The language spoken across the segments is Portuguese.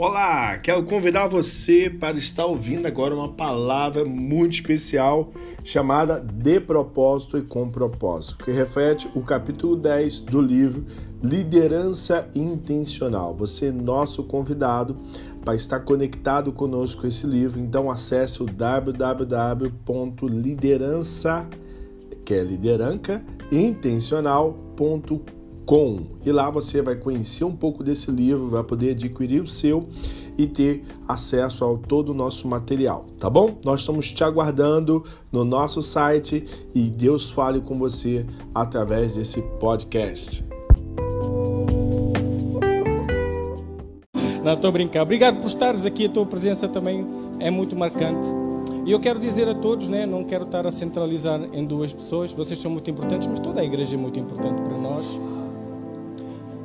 Olá, quero convidar você para estar ouvindo agora uma palavra muito especial chamada De Propósito e Com Propósito, que reflete o capítulo 10 do livro Liderança Intencional. Você é nosso convidado para estar conectado conosco esse livro, então acesse o www.liderança, que é lideranca, intencional.com com. E lá você vai conhecer um pouco desse livro, vai poder adquirir o seu e ter acesso ao todo o nosso material, tá bom? Nós estamos te aguardando no nosso site e Deus fale com você através desse podcast. Não, estou a brincar. Obrigado por estares aqui, a tua presença também é muito marcante. E eu quero dizer a todos, né, não quero estar a centralizar em duas pessoas, vocês são muito importantes, mas toda a igreja é muito importante para nós.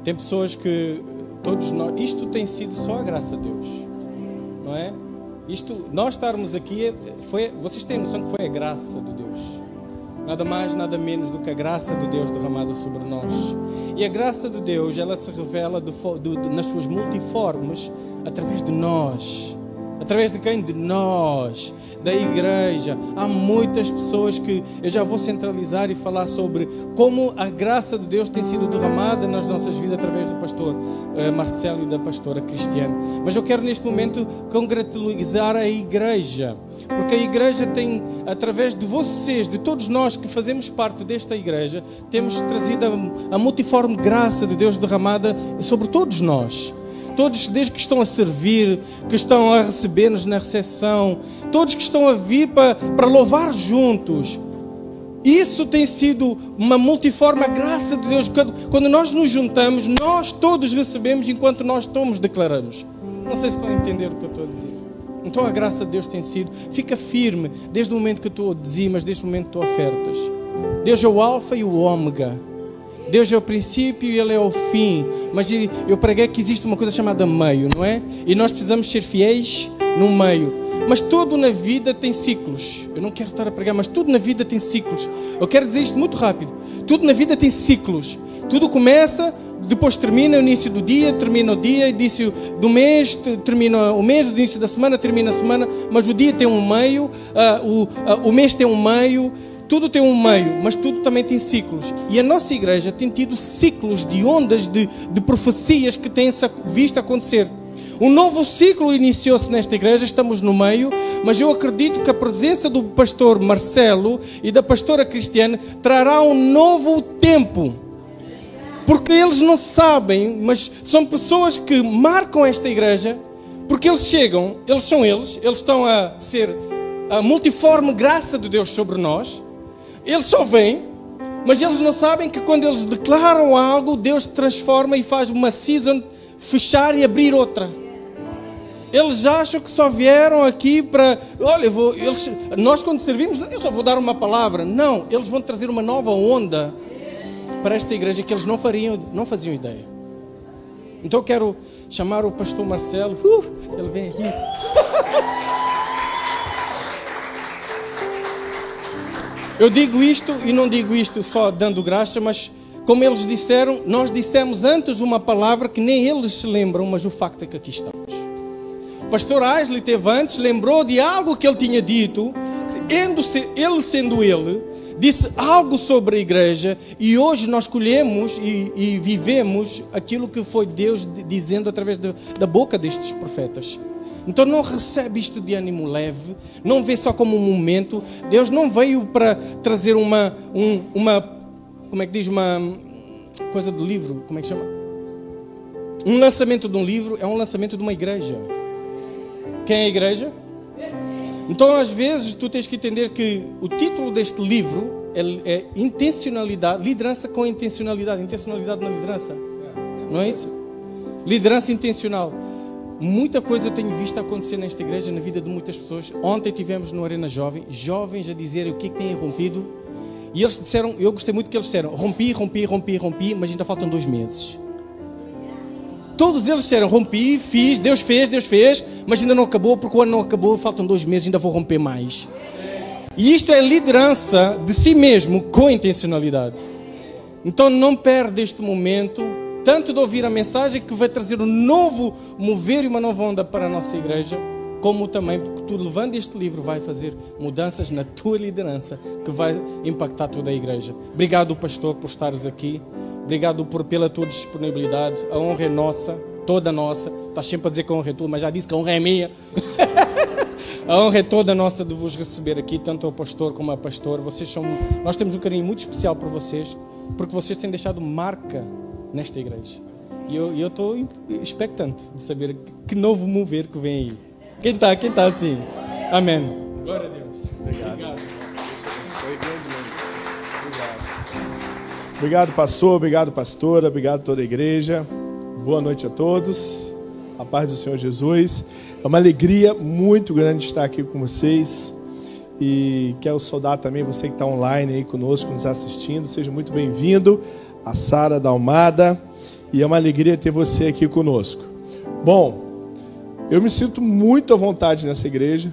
Tem pessoas que todos nós, isto tem sido só a graça de Deus, não é? Isto, nós estarmos aqui, foi, vocês têm noção que foi a graça de Deus. Nada mais, nada menos do que a graça de Deus derramada sobre nós. E a graça de Deus, ela se revela de, de, de, nas suas multiformes através de nós. Através de quem? De nós, da igreja. Há muitas pessoas que eu já vou centralizar e falar sobre como a graça de Deus tem sido derramada nas nossas vidas através do pastor uh, Marcelo e da pastora Cristiane. Mas eu quero neste momento congratulizar a igreja, porque a igreja tem, através de vocês, de todos nós que fazemos parte desta igreja, temos trazido a, a multiforme graça de Deus derramada sobre todos nós todos desde que estão a servir, que estão a receber-nos na recepção, todos que estão a vir para, para louvar juntos. Isso tem sido uma multiforme graça de Deus. Quando, nós nos juntamos, nós todos recebemos enquanto nós todos declaramos. Não sei se estão a entender o que eu estou a dizer. Então a graça de Deus tem sido, fica firme desde o momento que tu dizimas, desde o momento que tu ofertas. Deus é o alfa e o ômega. Deus é o princípio e Ele é o fim. Mas eu preguei que existe uma coisa chamada meio, não é? E nós precisamos ser fiéis no meio. Mas tudo na vida tem ciclos. Eu não quero estar a pregar, mas tudo na vida tem ciclos. Eu quero dizer isto muito rápido. Tudo na vida tem ciclos. Tudo começa, depois termina o início do dia, termina o dia, início do mês, termina o mês, o início da semana, termina a semana, mas o dia tem um meio, uh, o, uh, o mês tem um meio, tudo tem um meio, mas tudo também tem ciclos. E a nossa igreja tem tido ciclos de ondas de, de profecias que têm visto acontecer. Um novo ciclo iniciou-se nesta igreja, estamos no meio, mas eu acredito que a presença do pastor Marcelo e da pastora Cristiane trará um novo tempo. Porque eles não sabem, mas são pessoas que marcam esta igreja, porque eles chegam, eles são eles, eles estão a ser a multiforme graça de Deus sobre nós. Eles só vêm, mas eles não sabem que quando eles declaram algo, Deus transforma e faz uma season fechar e abrir outra. Eles acham que só vieram aqui para. Olha, vou, eles, nós quando servimos, eu só vou dar uma palavra. Não, eles vão trazer uma nova onda para esta igreja que eles não, fariam, não faziam ideia. Então eu quero chamar o pastor Marcelo. Uh, ele vem aqui. Eu digo isto e não digo isto só dando graça, mas como eles disseram, nós dissemos antes uma palavra que nem eles se lembram, mas o facto é que aqui estamos. O pastor Aisley teve antes, lembrou de algo que ele tinha dito, ele sendo ele, disse algo sobre a igreja e hoje nós colhemos e, e vivemos aquilo que foi Deus dizendo através de, da boca destes profetas. Então não recebe isto de ânimo leve, não vê só como um momento. Deus não veio para trazer uma, um, uma, como é que diz, uma coisa do livro, como é que chama? Um lançamento de um livro é um lançamento de uma igreja. Quem é a igreja? Então às vezes tu tens que entender que o título deste livro é, é intencionalidade, liderança com intencionalidade, intencionalidade na liderança. Não é isso? Liderança intencional. Muita coisa eu tenho visto acontecer nesta igreja, na vida de muitas pessoas. Ontem tivemos no Arena Jovem, jovens a dizerem o que é que têm rompido. E eles disseram, eu gostei muito que eles disseram, rompi, rompi, rompi, rompi, mas ainda faltam dois meses. Todos eles disseram, rompi, fiz, Deus fez, Deus fez, mas ainda não acabou, porque o ano não acabou, faltam dois meses, ainda vou romper mais. E isto é liderança de si mesmo com intencionalidade. Então não perde este momento tanto de ouvir a mensagem que vai trazer um novo mover e uma nova onda para a nossa igreja, como também porque tu levando este livro vai fazer mudanças na tua liderança que vai impactar toda a igreja. Obrigado, pastor, por estares aqui. Obrigado por, pela tua disponibilidade. A honra é nossa, toda nossa. Estás sempre a dizer que a honra é tua, mas já disse que a honra é minha. a honra é toda nossa de vos receber aqui, tanto ao pastor como a pastor. Vocês são, nós temos um carinho muito especial por vocês, porque vocês têm deixado marca nesta igreja. E eu estou expectante de saber que novo mover que vem aí. Quem está quem tá assim? Amém. Glória a Deus. Obrigado. Obrigado. Obrigado, pastor. Obrigado, pastora. Obrigado, toda a igreja. Boa noite a todos. A paz do Senhor Jesus. É uma alegria muito grande estar aqui com vocês. E quero saudar também você que está online aí conosco, nos assistindo. Seja muito bem-vindo. A Sara Dalmada. E é uma alegria ter você aqui conosco. Bom, eu me sinto muito à vontade nessa igreja,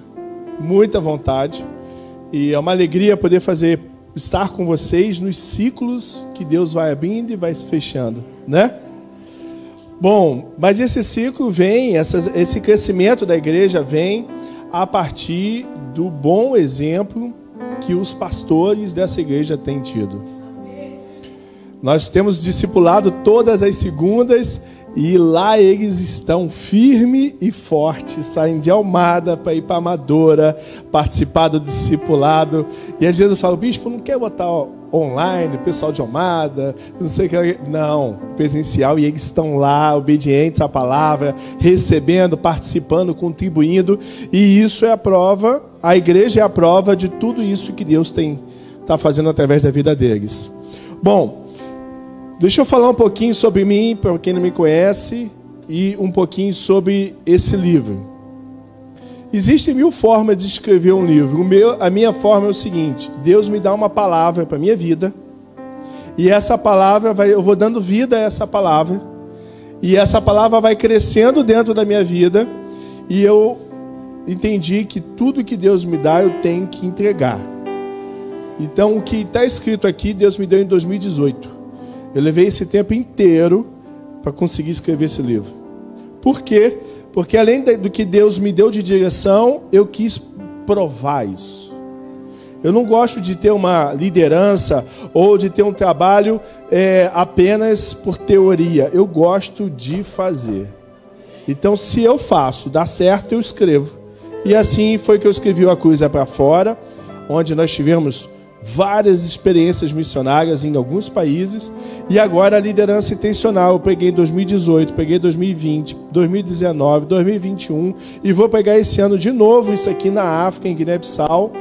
muita vontade, e é uma alegria poder fazer estar com vocês nos ciclos que Deus vai abrindo e vai se fechando, né? Bom, mas esse ciclo vem, esse crescimento da igreja vem a partir do bom exemplo que os pastores dessa igreja têm tido. Nós temos discipulado todas as segundas e lá eles estão firme e forte, saem de Almada para ir para Amadora, participar do discipulado. E às vezes eu falo, bispo, não quer botar online, pessoal de Almada, não sei o que. Não, presencial. E eles estão lá, obedientes à palavra, recebendo, participando, contribuindo. E isso é a prova, a igreja é a prova de tudo isso que Deus tem está fazendo através da vida deles. Bom, Deixa eu falar um pouquinho sobre mim, para quem não me conhece, e um pouquinho sobre esse livro. Existem mil formas de escrever um livro. Meu, a minha forma é o seguinte: Deus me dá uma palavra para minha vida, e essa palavra vai, eu vou dando vida a essa palavra, e essa palavra vai crescendo dentro da minha vida, e eu entendi que tudo que Deus me dá eu tenho que entregar. Então, o que está escrito aqui, Deus me deu em 2018. Eu levei esse tempo inteiro para conseguir escrever esse livro. Por quê? Porque além do que Deus me deu de direção, eu quis provar isso. Eu não gosto de ter uma liderança ou de ter um trabalho é, apenas por teoria. Eu gosto de fazer. Então, se eu faço, dá certo, eu escrevo. E assim foi que eu escrevi a Cruz é para Fora, onde nós tivemos várias experiências missionárias em alguns países e agora a liderança intencional. Eu peguei 2018, peguei 2020, 2019, 2021 e vou pegar esse ano de novo isso aqui na África, em Guiné-Bissau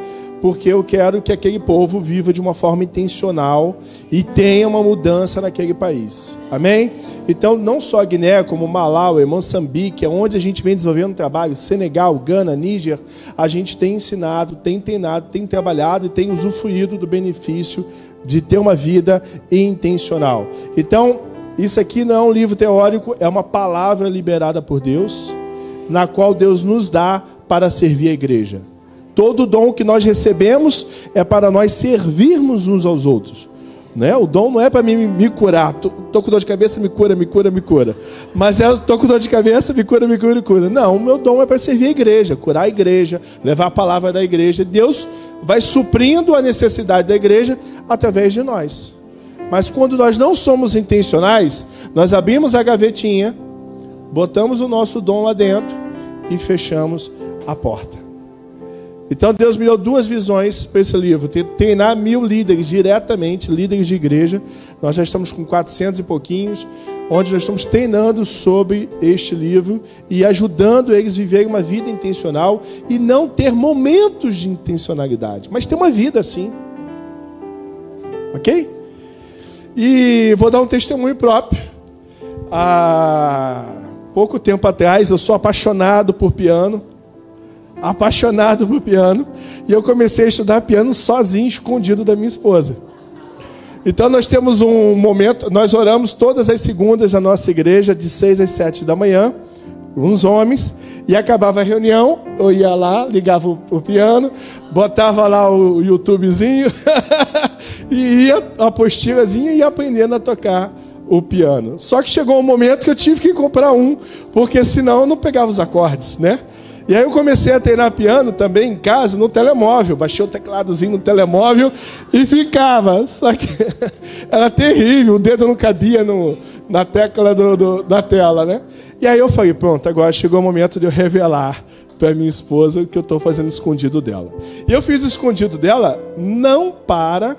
porque eu quero que aquele povo viva de uma forma intencional e tenha uma mudança naquele país. Amém? Então, não só a Guiné, como Malawi, Moçambique, onde a gente vem desenvolvendo trabalho, Senegal, Gana, Níger, a gente tem ensinado, tem treinado, tem trabalhado e tem usufruído do benefício de ter uma vida intencional. Então, isso aqui não é um livro teórico, é uma palavra liberada por Deus, na qual Deus nos dá para servir a igreja. Todo dom que nós recebemos é para nós servirmos uns aos outros. Né? O dom não é para mim me curar. Tô, tô, com dor de cabeça, me cura, me cura, me cura. Mas é, tô com dor de cabeça, me cura, me cura, me cura. Não, o meu dom é para servir a igreja, curar a igreja, levar a palavra da igreja. Deus vai suprindo a necessidade da igreja através de nós. Mas quando nós não somos intencionais, nós abrimos a gavetinha, botamos o nosso dom lá dentro e fechamos a porta. Então Deus me deu duas visões para esse livro: treinar mil líderes diretamente, líderes de igreja. Nós já estamos com 400 e pouquinhos, onde nós estamos treinando sobre este livro e ajudando eles a viverem uma vida intencional e não ter momentos de intencionalidade, mas ter uma vida assim. Ok? E vou dar um testemunho próprio. Há pouco tempo atrás, eu sou apaixonado por piano apaixonado por piano, e eu comecei a estudar piano sozinho, escondido da minha esposa. Então nós temos um momento, nós oramos todas as segundas na nossa igreja, de seis às sete da manhã, uns homens, e acabava a reunião, eu ia lá, ligava o, piano, botava lá o, o YouTubezinho, e ia a apostilazinha e ia aprendendo a tocar o piano. Só que chegou um momento que eu tive que comprar um, porque senão eu não pegava os acordes, né? E aí eu comecei a treinar piano também em casa, no telemóvel. Baixei o tecladozinho no telemóvel e ficava. Só que era terrível, o dedo não cabia no, na tecla do, do, da tela, né? E aí eu falei, pronto, agora chegou o momento de eu revelar para minha esposa o que eu estou fazendo escondido dela. E eu fiz escondido dela não para,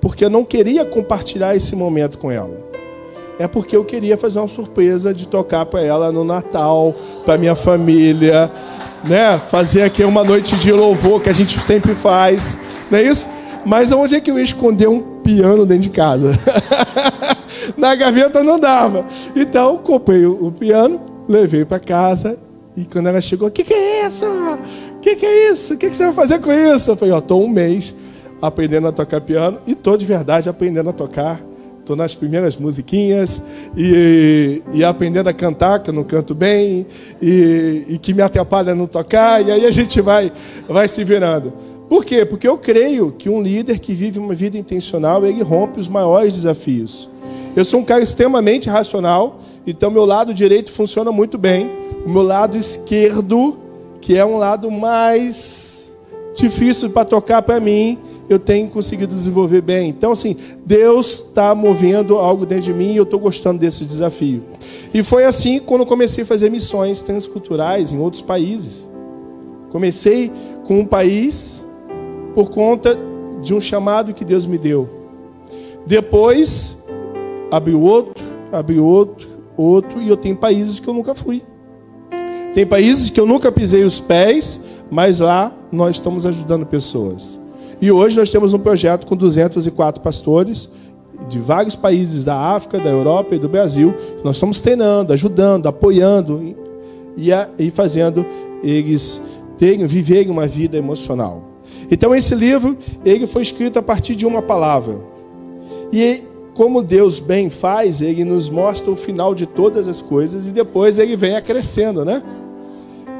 porque eu não queria compartilhar esse momento com ela é porque eu queria fazer uma surpresa de tocar para ela no Natal, para minha família, né? Fazer aqui uma noite de louvor que a gente sempre faz, não é isso? Mas onde é que eu ia esconder um piano dentro de casa? Na gaveta não dava. Então, comprei o piano, levei para casa e quando ela chegou, o que, que é isso? O que, que é isso? O que, que você vai fazer com isso? Eu falei, ó, estou um mês aprendendo a tocar piano e estou de verdade aprendendo a tocar Estou nas primeiras musiquinhas e, e, aprendendo a cantar, que eu não canto bem, e, e, que me atrapalha não tocar, e aí a gente vai, vai se virando. Por quê? Porque eu creio que um líder que vive uma vida intencional, ele rompe os maiores desafios. Eu sou um cara extremamente racional, então meu lado direito funciona muito bem. O meu lado esquerdo, que é um lado mais difícil para tocar para mim, eu tenho conseguido desenvolver bem. Então, assim, Deus está movendo algo dentro de mim e eu estou gostando desse desafio. E foi assim quando comecei a fazer missões transculturais em outros países. Comecei com um país por conta de um chamado que Deus me deu. Depois, abriu outro, abriu outro, outro, e eu tenho países que eu nunca fui. Tem países que eu nunca pisei os pés, mas lá nós estamos ajudando pessoas. E hoje nós temos um projeto com 204 pastores de vários países da África, da Europa e do Brasil. Nós estamos treinando, ajudando, apoiando e, e fazendo eles terem, viverem uma vida emocional. Então esse livro ele foi escrito a partir de uma palavra. E como Deus bem faz, ele nos mostra o final de todas as coisas e depois ele vem acrescendo, né?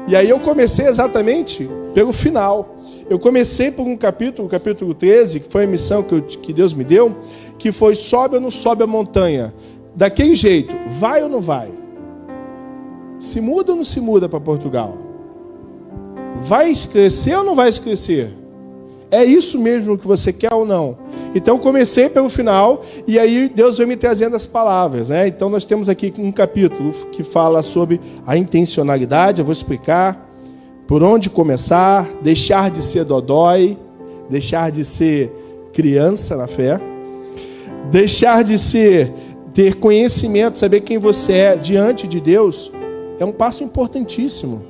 E aí eu comecei exatamente pelo final. Eu comecei por um capítulo, o capítulo 13, que foi a missão que, eu, que Deus me deu, que foi sobe ou não sobe a montanha. Daquele jeito, vai ou não vai? Se muda ou não se muda para Portugal? Vai crescer ou não vai crescer? É isso mesmo que você quer ou não? Então comecei pelo final e aí Deus veio me trazendo as palavras, né? Então nós temos aqui um capítulo que fala sobre a intencionalidade, eu vou explicar por onde começar, deixar de ser dodói, deixar de ser criança na fé, deixar de ser ter conhecimento, saber quem você é diante de Deus, é um passo importantíssimo.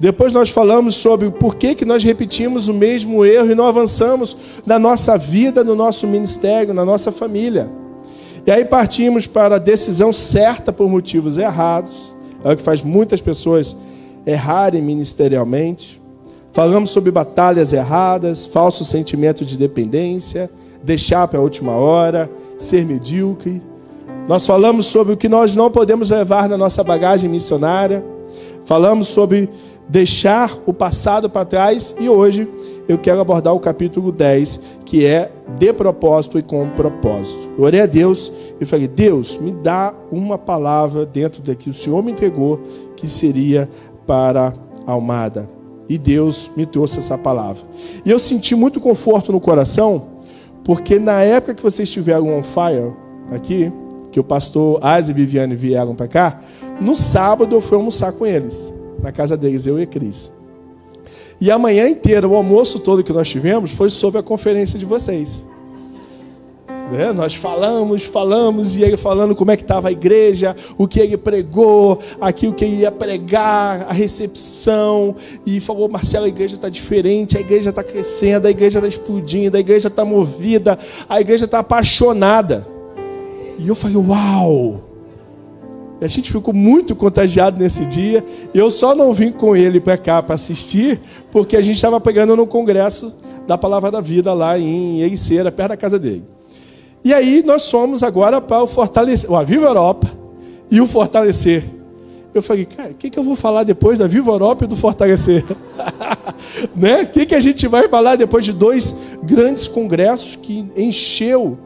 Depois nós falamos sobre por que, que nós repetimos o mesmo erro e não avançamos na nossa vida, no nosso ministério, na nossa família. E aí partimos para a decisão certa por motivos errados, é o que faz muitas pessoas errarem ministerialmente. Falamos sobre batalhas erradas, falso sentimento de dependência, deixar para a última hora, ser medíocre. Nós falamos sobre o que nós não podemos levar na nossa bagagem missionária. Falamos sobre deixar o passado para trás e hoje eu quero abordar o capítulo 10, que é de propósito e com propósito. Eu orei a Deus e falei: Deus, me dá uma palavra dentro da que o Senhor me entregou, que seria para Almada. E Deus me trouxe essa palavra. E eu senti muito conforto no coração, porque na época que vocês estiveram on fire aqui, que o pastor Asa e Viviane vieram para cá, no sábado eu fui almoçar com eles, na casa deles, eu e Cris. E a manhã inteira, o almoço todo que nós tivemos foi sobre a conferência de vocês. Né? Nós falamos, falamos, e ele falando como é que estava a igreja, o que ele pregou, aqui o que ele ia pregar, a recepção, e falou, Marcelo, a igreja está diferente, a igreja está crescendo, a igreja está explodindo, a igreja está movida, a igreja está apaixonada. E eu falei, uau! E a gente ficou muito contagiado nesse dia. Eu só não vim com ele para cá para assistir, porque a gente estava pegando no congresso da Palavra da Vida lá em Ericeira, perto da casa dele. E aí nós fomos agora para o fortalecer, o Aviva Europa e o fortalecer. Eu falei, cara, o que, que eu vou falar depois da Viva Europa e do fortalecer? né? O que, que a gente vai falar depois de dois grandes congressos que encheu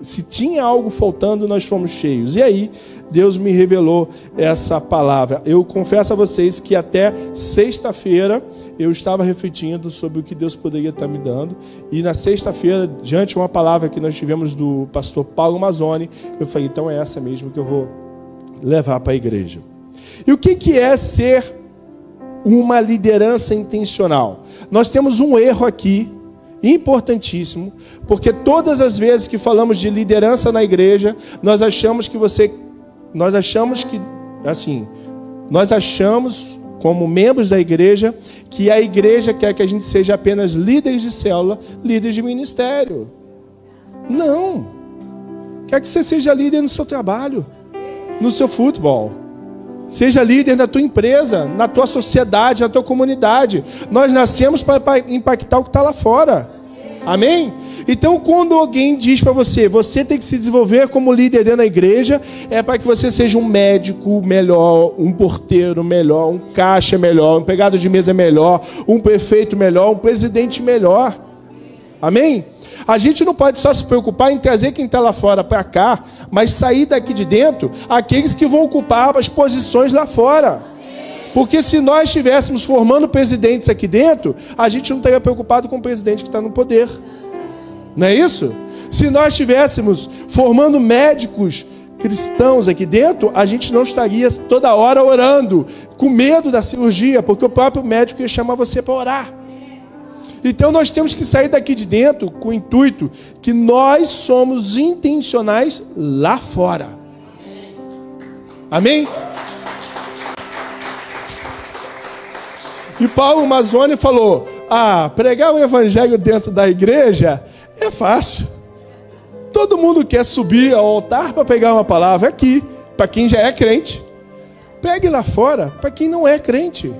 se tinha algo faltando, nós fomos cheios. E aí, Deus me revelou essa palavra. Eu confesso a vocês que até sexta-feira eu estava refletindo sobre o que Deus poderia estar me dando. E na sexta-feira, diante de uma palavra que nós tivemos do pastor Paulo Mazzoni, eu falei, então é essa mesmo que eu vou levar para a igreja. E o que, que é ser uma liderança intencional? Nós temos um erro aqui importantíssimo, porque todas as vezes que falamos de liderança na igreja, nós achamos que você nós achamos que assim, nós achamos como membros da igreja que a igreja quer que a gente seja apenas líderes de célula, líderes de ministério. Não. Quer que você seja líder no seu trabalho, no seu futebol. Seja líder na tua empresa, na tua sociedade, na tua comunidade. Nós nascemos para impactar o que está lá fora. Amém? Então, quando alguém diz para você, você tem que se desenvolver como líder dentro da igreja, é para que você seja um médico melhor, um porteiro melhor, um caixa melhor, um pegado de mesa melhor, um prefeito melhor, um presidente melhor. Amém? A gente não pode só se preocupar em trazer quem está lá fora para cá, mas sair daqui de dentro aqueles que vão ocupar as posições lá fora. Porque se nós estivéssemos formando presidentes aqui dentro, a gente não estaria preocupado com o presidente que está no poder. Não é isso? Se nós estivéssemos formando médicos cristãos aqui dentro, a gente não estaria toda hora orando, com medo da cirurgia, porque o próprio médico ia chamar você para orar. Então nós temos que sair daqui de dentro com o intuito que nós somos intencionais lá fora. Amém? E Paulo Mazzoni falou: Ah, pregar o evangelho dentro da igreja é fácil. Todo mundo quer subir ao altar para pegar uma palavra aqui, para quem já é crente. Pegue lá fora para quem não é crente.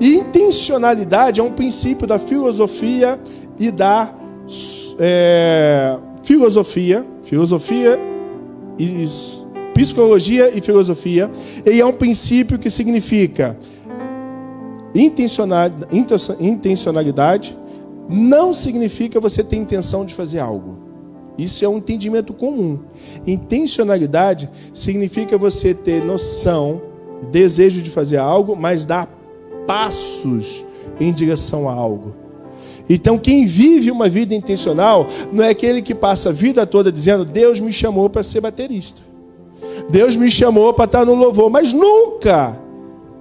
E intencionalidade é um princípio da filosofia e da é, filosofia, filosofia e psicologia e filosofia. E é um princípio que significa intencionalidade não significa você ter intenção de fazer algo. Isso é um entendimento comum. Intencionalidade significa você ter noção, desejo de fazer algo, mas dar passos em direção a algo. Então, quem vive uma vida intencional não é aquele que passa a vida toda dizendo: Deus me chamou para ser baterista. Deus me chamou para estar no louvor, mas nunca,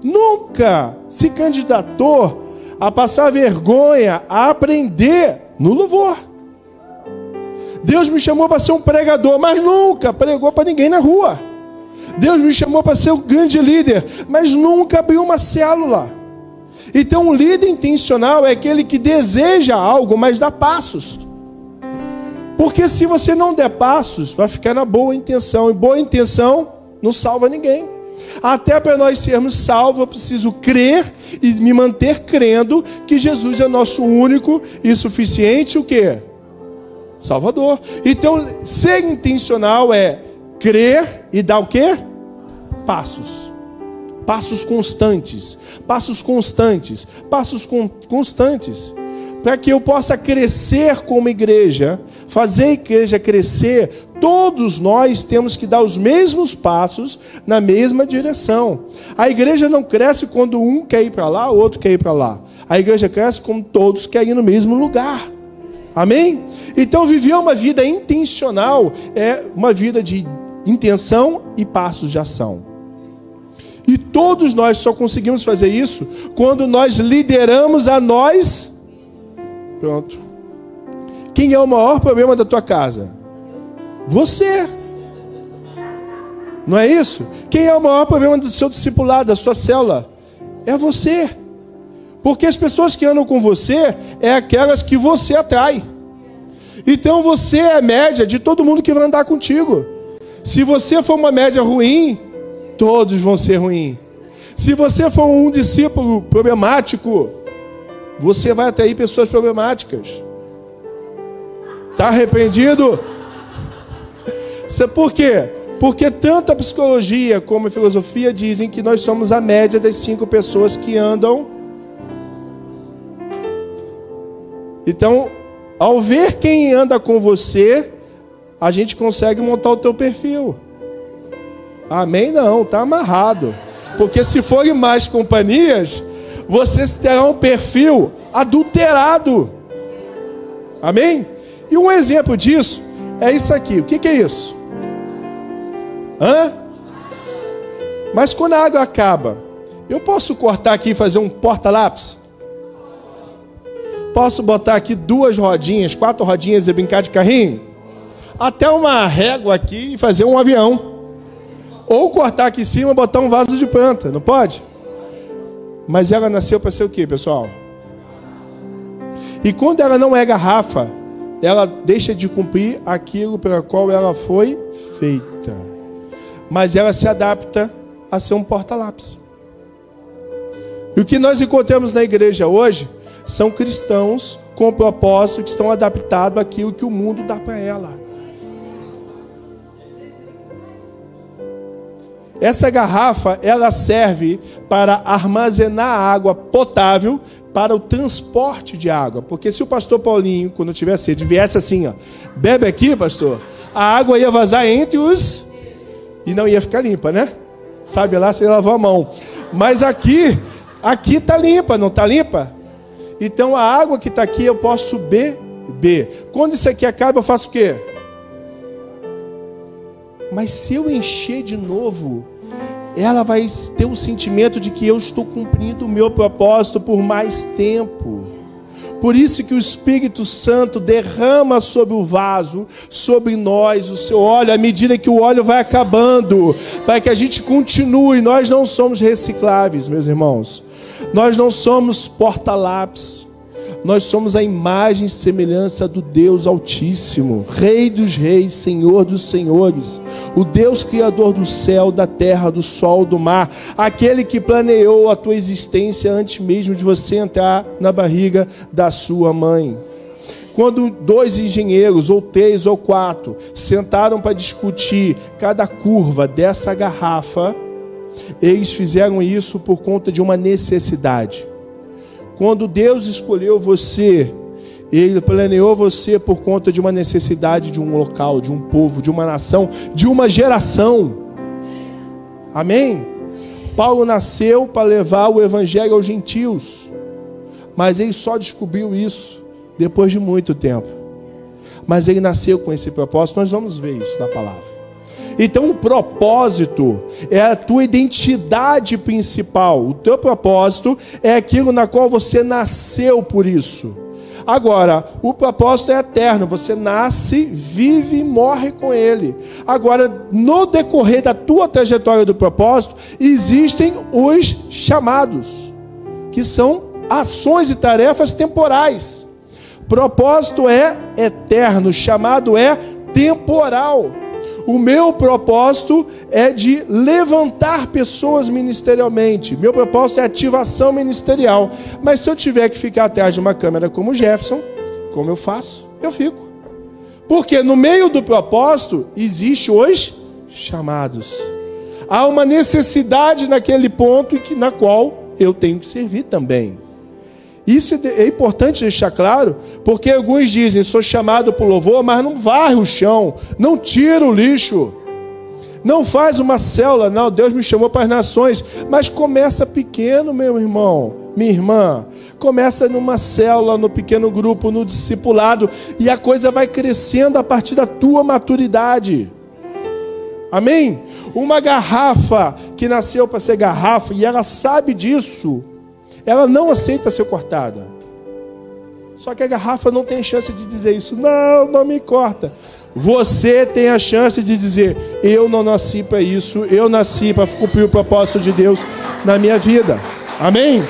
nunca se candidatou a passar vergonha, a aprender no louvor. Deus me chamou para ser um pregador, mas nunca pregou para ninguém na rua. Deus me chamou para ser um grande líder, mas nunca abriu uma célula. Então, um líder intencional é aquele que deseja algo, mas dá passos. Porque se você não der passos, vai ficar na boa intenção. E boa intenção não salva ninguém. Até para nós sermos salvos, eu preciso crer e me manter crendo que Jesus é nosso único e suficiente o quê? Salvador. Então, ser intencional é crer e dar o quê? Passos. Passos constantes, passos constantes, passos constantes, para que eu possa crescer como igreja, fazer a igreja crescer, todos nós temos que dar os mesmos passos na mesma direção. A igreja não cresce quando um quer ir para lá, o outro quer ir para lá. A igreja cresce quando todos querem ir no mesmo lugar. Amém? Então, viver uma vida intencional é uma vida de intenção e passos de ação. E todos nós só conseguimos fazer isso quando nós lideramos a nós. Pronto. Quem é o maior problema da tua casa? Você. Não é isso? Quem é o maior problema do seu discipulado, da sua célula? É você. Porque as pessoas que andam com você é aquelas que você atrai. Então você é a média de todo mundo que vai andar contigo. Se você for uma média ruim, todos vão ser ruins. Se você for um discípulo problemático, você vai atrair pessoas problemáticas. Está arrependido? Por quê? Porque tanto a psicologia como a filosofia dizem que nós somos a média das cinco pessoas que andam. Então, ao ver quem anda com você, a gente consegue montar o teu perfil. Amém? Não, tá amarrado. Porque se forem mais companhias, você terá um perfil adulterado. Amém? E um exemplo disso é isso aqui. O que, que é isso? Hã? Mas quando a água acaba, eu posso cortar aqui e fazer um porta-lápis? Posso botar aqui duas rodinhas, quatro rodinhas e brincar de carrinho? Até uma régua aqui e fazer um avião. Ou cortar aqui em cima e botar um vaso de planta, não pode? Mas ela nasceu para ser o que, pessoal? E quando ela não é garrafa, ela deixa de cumprir aquilo pela qual ela foi feita. Mas ela se adapta a ser um porta-lápis. E o que nós encontramos na igreja hoje são cristãos com propósito que estão adaptados àquilo que o mundo dá para ela. Essa garrafa, ela serve para armazenar água potável para o transporte de água. Porque se o pastor Paulinho, quando tiver sede, viesse assim, ó, bebe aqui, pastor, a água ia vazar entre os e não ia ficar limpa, né? Sabe lá, você lavou a mão. Mas aqui, aqui tá limpa, não tá limpa? Então a água que está aqui eu posso beber. Quando isso aqui acaba, eu faço o quê? Mas se eu encher de novo, ela vai ter o sentimento de que eu estou cumprindo o meu propósito por mais tempo. Por isso que o Espírito Santo derrama sobre o vaso, sobre nós, o seu óleo, à medida que o óleo vai acabando, para que a gente continue. Nós não somos recicláveis, meus irmãos. Nós não somos porta-lápis. Nós somos a imagem e semelhança do Deus Altíssimo, Rei dos Reis, Senhor dos Senhores, o Deus Criador do céu, da terra, do sol, do mar, aquele que planeou a tua existência antes mesmo de você entrar na barriga da sua mãe. Quando dois engenheiros, ou três ou quatro, sentaram para discutir cada curva dessa garrafa, eles fizeram isso por conta de uma necessidade. Quando Deus escolheu você, Ele planeou você por conta de uma necessidade de um local, de um povo, de uma nação, de uma geração. Amém? Paulo nasceu para levar o evangelho aos gentios, mas ele só descobriu isso depois de muito tempo. Mas ele nasceu com esse propósito, nós vamos ver isso na palavra. Então o propósito é a tua identidade principal. O teu propósito é aquilo na qual você nasceu por isso. Agora, o propósito é eterno, você nasce, vive e morre com ele. Agora, no decorrer da tua trajetória do propósito, existem os chamados, que são ações e tarefas temporais. Propósito é eterno, chamado é temporal. O meu propósito é de levantar pessoas ministerialmente. Meu propósito é ativação ministerial. Mas se eu tiver que ficar atrás de uma câmera como Jefferson, como eu faço, eu fico. Porque no meio do propósito existe os chamados. Há uma necessidade naquele ponto na qual eu tenho que servir também. Isso é importante deixar claro, porque alguns dizem: sou chamado por louvor, mas não varre o chão, não tira o lixo, não faz uma célula. Não, Deus me chamou para as nações, mas começa pequeno, meu irmão, minha irmã. Começa numa célula, no pequeno grupo, no discipulado, e a coisa vai crescendo a partir da tua maturidade. Amém? Uma garrafa que nasceu para ser garrafa e ela sabe disso ela não aceita ser cortada. Só que a garrafa não tem chance de dizer isso. Não, não me corta. Você tem a chance de dizer: Eu não nasci para isso, eu nasci para cumprir o propósito de Deus na minha vida. Amém?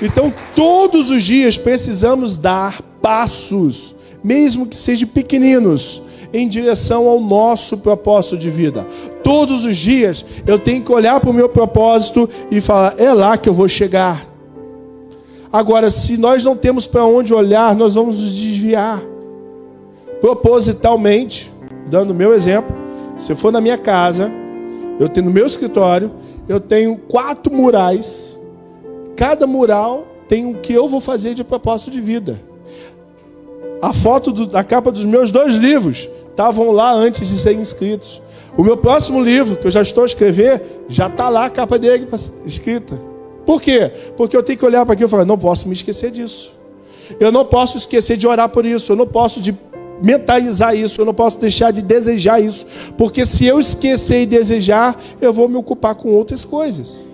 Então, todos os dias precisamos dar passos, mesmo que sejam pequeninos, em direção ao nosso propósito de vida. Todos os dias eu tenho que olhar para o meu propósito e falar: é lá que eu vou chegar. Agora, se nós não temos para onde olhar, nós vamos nos desviar. Propositalmente, dando meu exemplo, se eu for na minha casa, eu tenho no meu escritório, eu tenho quatro murais. Cada mural tem o que eu vou fazer de propósito de vida. A foto da capa dos meus dois livros estavam lá antes de serem escritos. O meu próximo livro, que eu já estou a escrever, já está lá a capa dele escrita. Por quê? Porque eu tenho que olhar para aquilo e falar: não posso me esquecer disso. Eu não posso esquecer de orar por isso. Eu não posso de mentalizar isso. Eu não posso deixar de desejar isso. Porque se eu esquecer e desejar, eu vou me ocupar com outras coisas.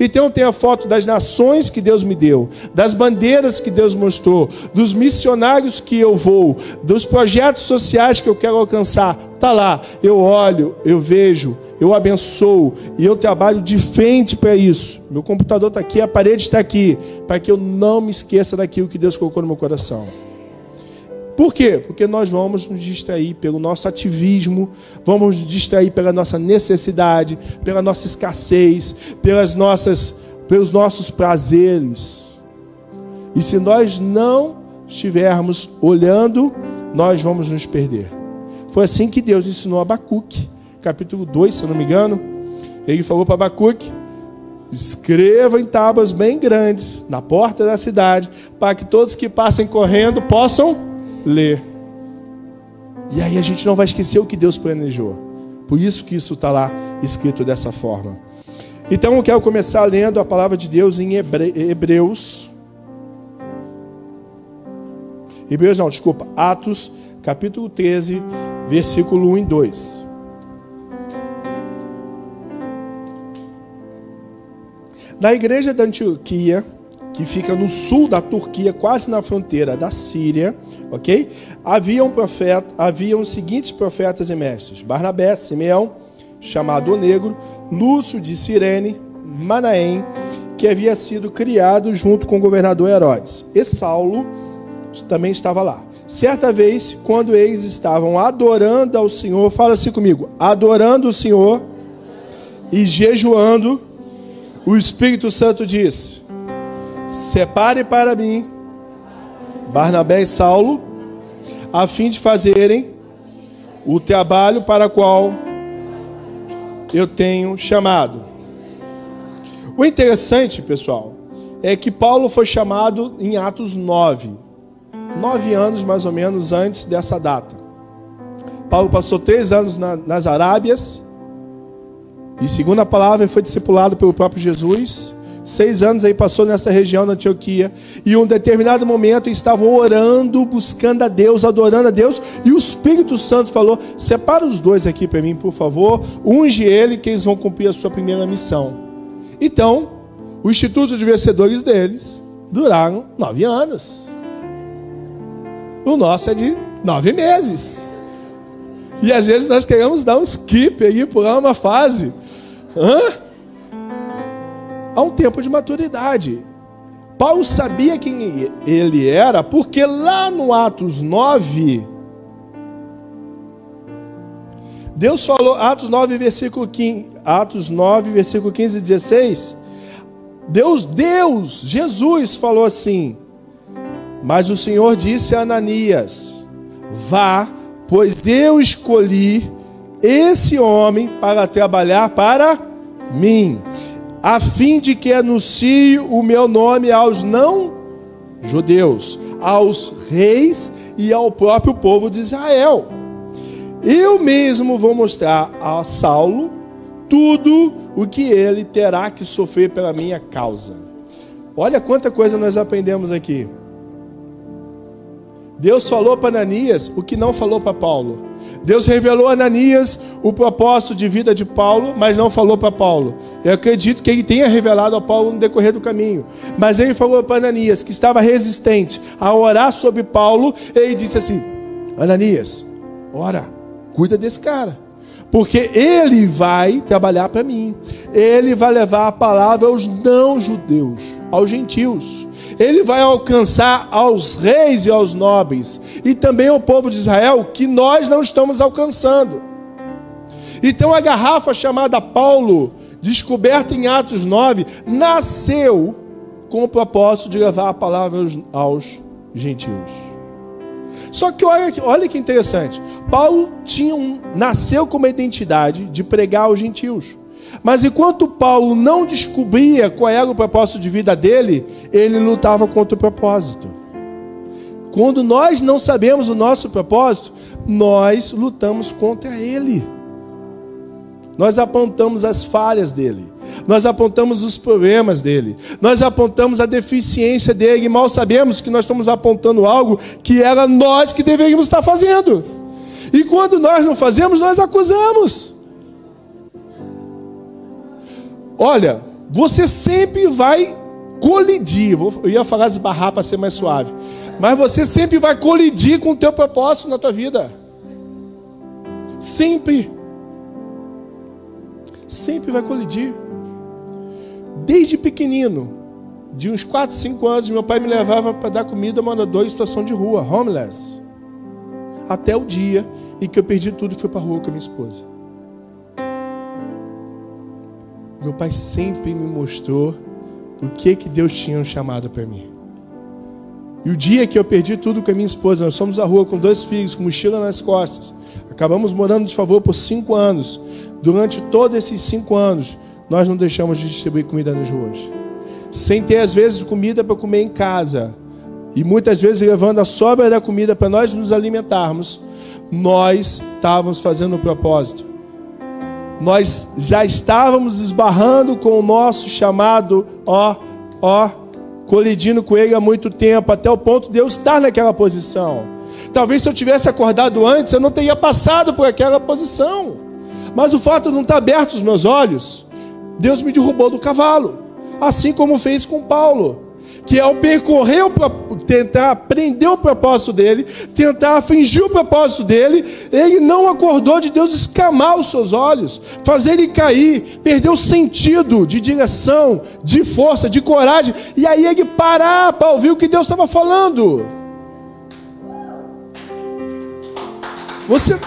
Então tem a foto das nações que Deus me deu, das bandeiras que Deus mostrou, dos missionários que eu vou, dos projetos sociais que eu quero alcançar. Tá lá, eu olho, eu vejo, eu abençoo e eu trabalho de frente para isso. Meu computador está aqui, a parede está aqui, para que eu não me esqueça daquilo que Deus colocou no meu coração. Por quê? Porque nós vamos nos distrair pelo nosso ativismo, vamos nos distrair pela nossa necessidade, pela nossa escassez, pelas nossas, pelos nossos prazeres. E se nós não estivermos olhando, nós vamos nos perder. Foi assim que Deus ensinou Abacuque, capítulo 2, se eu não me engano. Ele falou para Abacuque: escreva em tábuas bem grandes na porta da cidade, para que todos que passem correndo possam ler. E aí a gente não vai esquecer o que Deus planejou. Por isso que isso está lá escrito dessa forma. Então eu quero começar lendo a palavra de Deus em Hebre... Hebreus. Hebreus não, desculpa. Atos, capítulo 13, versículo 1 e 2. Na igreja da Antioquia, que fica no sul da Turquia, quase na fronteira da Síria, ok? Havia um profeta, havia os seguintes profetas e mestres: Barnabé, Simeão, chamado o Negro, Lúcio de Cirene, Manaém, que havia sido criado junto com o governador Herodes. E Saulo também estava lá. Certa vez, quando eles estavam adorando ao Senhor, fala assim comigo: adorando o Senhor e jejuando, o Espírito Santo disse: Separe para mim Barnabé e Saulo, a fim de fazerem o trabalho para o qual eu tenho chamado. O interessante, pessoal, é que Paulo foi chamado em Atos 9, nove anos mais ou menos antes dessa data. Paulo passou três anos na, nas Arábias, e segundo a palavra, foi discipulado pelo próprio Jesus. Seis anos aí passou nessa região da Antioquia. E um determinado momento estavam orando, buscando a Deus, adorando a Deus. E o Espírito Santo falou: Separa os dois aqui para mim, por favor. Unge ele, que eles vão cumprir a sua primeira missão. Então, o Instituto de Vencedores deles duraram nove anos. O nosso é de nove meses. E às vezes nós queremos dar um skip aí, pular uma fase. Hã? A um tempo de maturidade. Paulo sabia quem ele era, porque lá no Atos 9, Deus falou, Atos 9, versículo 15, Atos 9, versículo 15 e 16, Deus, Deus, Jesus falou assim, mas o Senhor disse a Ananias, vá, pois eu escolhi esse homem para trabalhar para mim a fim de que anuncie o meu nome aos não judeus, aos reis e ao próprio povo de Israel. Eu mesmo vou mostrar a Saulo tudo o que ele terá que sofrer pela minha causa. Olha quanta coisa nós aprendemos aqui. Deus falou para Ananias o que não falou para Paulo. Deus revelou a Ananias o propósito de vida de Paulo, mas não falou para Paulo. Eu acredito que ele tenha revelado a Paulo no decorrer do caminho. Mas ele falou para Ananias, que estava resistente a orar sobre Paulo, ele disse assim: Ananias, ora, cuida desse cara. Porque ele vai trabalhar para mim. Ele vai levar a palavra aos não-judeus, aos gentios ele vai alcançar aos reis e aos nobres, e também ao povo de Israel, que nós não estamos alcançando. Então a garrafa chamada Paulo, descoberta em Atos 9, nasceu com o propósito de levar a palavra aos, gentios. Só que olha, olha que interessante, Paulo tinha um, nasceu com uma identidade de pregar aos gentios. Mas enquanto Paulo não descobria qual era o propósito de vida dele, ele lutava contra o propósito. Quando nós não sabemos o nosso propósito, nós lutamos contra ele. Nós apontamos as falhas dele. Nós apontamos os problemas dele. Nós apontamos a deficiência dele. E mal sabemos que nós estamos apontando algo que era nós que deveríamos estar fazendo. E quando nós não fazemos, nós acusamos. Olha, você sempre vai colidir. Eu ia falar esbarrar para ser mais suave. Mas você sempre vai colidir com o teu propósito na tua vida. Sempre. Sempre vai colidir. Desde pequenino, de uns 4, 5 anos, meu pai me levava para dar comida morador em situação de rua, homeless. Até o dia em que eu perdi tudo e fui para a rua com a minha esposa. Meu pai sempre me mostrou o que que Deus tinha chamado para mim. E o dia que eu perdi tudo com a minha esposa, nós fomos à rua com dois filhos, com mochila nas costas. Acabamos morando de favor por cinco anos. Durante todos esses cinco anos, nós não deixamos de distribuir comida nas ruas. Sem ter, às vezes, comida para comer em casa. E muitas vezes levando a sobra da comida para nós nos alimentarmos. Nós estávamos fazendo um propósito. Nós já estávamos esbarrando com o nosso chamado, ó, ó, colidindo com ele há muito tempo, até o ponto de eu estar naquela posição. Talvez se eu tivesse acordado antes, eu não teria passado por aquela posição. Mas o fato de não estar aberto os meus olhos, Deus me derrubou do cavalo, assim como fez com Paulo, que ao percorrer para tentar aprender o propósito dele, tentar fingir o propósito dele, ele não acordou de Deus escamar os seus olhos, fazer ele cair, perder o sentido de direção, de força, de coragem, e aí ele parar para ouvir o que Deus estava falando. Você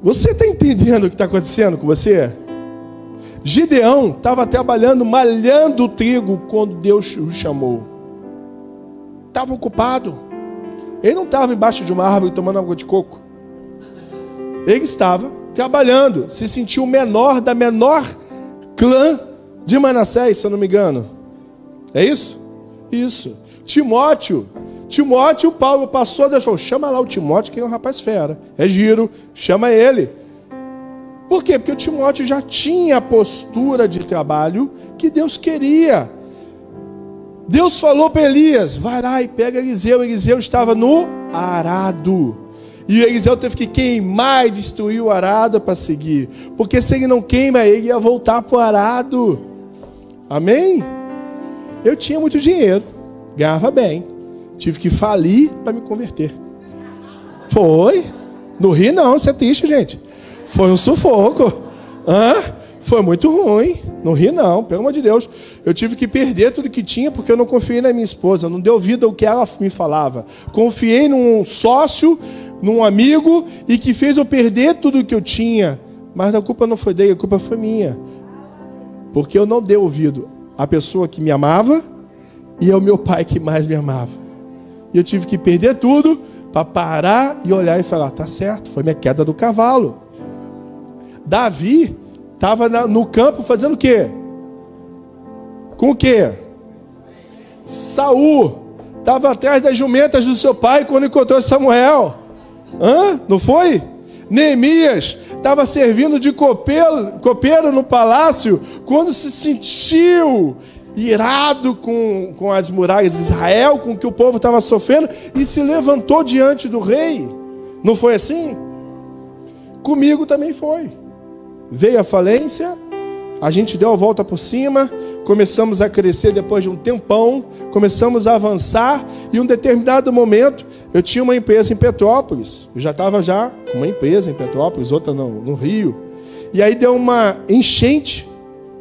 Você está entendendo o que está acontecendo com você? Gideão estava trabalhando, malhando o trigo quando Deus o chamou. Estava ocupado. Ele não estava embaixo de uma árvore tomando água de coco. Ele estava trabalhando. Se sentiu o menor da menor clã de Manassés, se eu não me engano. É isso? Isso. Timóteo. Timóteo, Paulo passou, Deus falou: chama lá o Timóteo, que é um rapaz fera. É giro, chama ele. Por quê? Porque o Timóteo já tinha a postura de trabalho que Deus queria. Deus falou para Elias: vai lá e pega Eliseu. Eliseu estava no arado. E Eliseu teve que queimar e destruir o arado para seguir. Porque se ele não queima, ele ia voltar para o arado. Amém? Eu tinha muito dinheiro, ganhava bem. Tive que falir para me converter. Foi. No Rio não, isso é triste, gente. Foi um sufoco. Hã? Foi muito ruim. Não ri, não, pelo amor de Deus. Eu tive que perder tudo que tinha porque eu não confiei na minha esposa. Não dei ouvido ao que ela me falava. Confiei num sócio, num amigo e que fez eu perder tudo que eu tinha. Mas a culpa não foi dele, a culpa foi minha. Porque eu não dei ouvido à pessoa que me amava e ao meu pai que mais me amava. E eu tive que perder tudo para parar e olhar e falar: tá certo, foi minha queda do cavalo. Davi estava no campo fazendo o quê? Com o quê? Saul estava atrás das jumentas do seu pai quando encontrou Samuel. Hã? Não foi? Neemias estava servindo de copeiro, copeiro no palácio quando se sentiu irado com, com as muralhas de Israel, com o que o povo estava sofrendo, e se levantou diante do rei. Não foi assim? Comigo também foi veio a falência, a gente deu a volta por cima, começamos a crescer depois de um tempão, começamos a avançar, e um determinado momento eu tinha uma empresa em Petrópolis, eu já estava já com uma empresa em Petrópolis, outra no, no Rio, e aí deu uma enchente,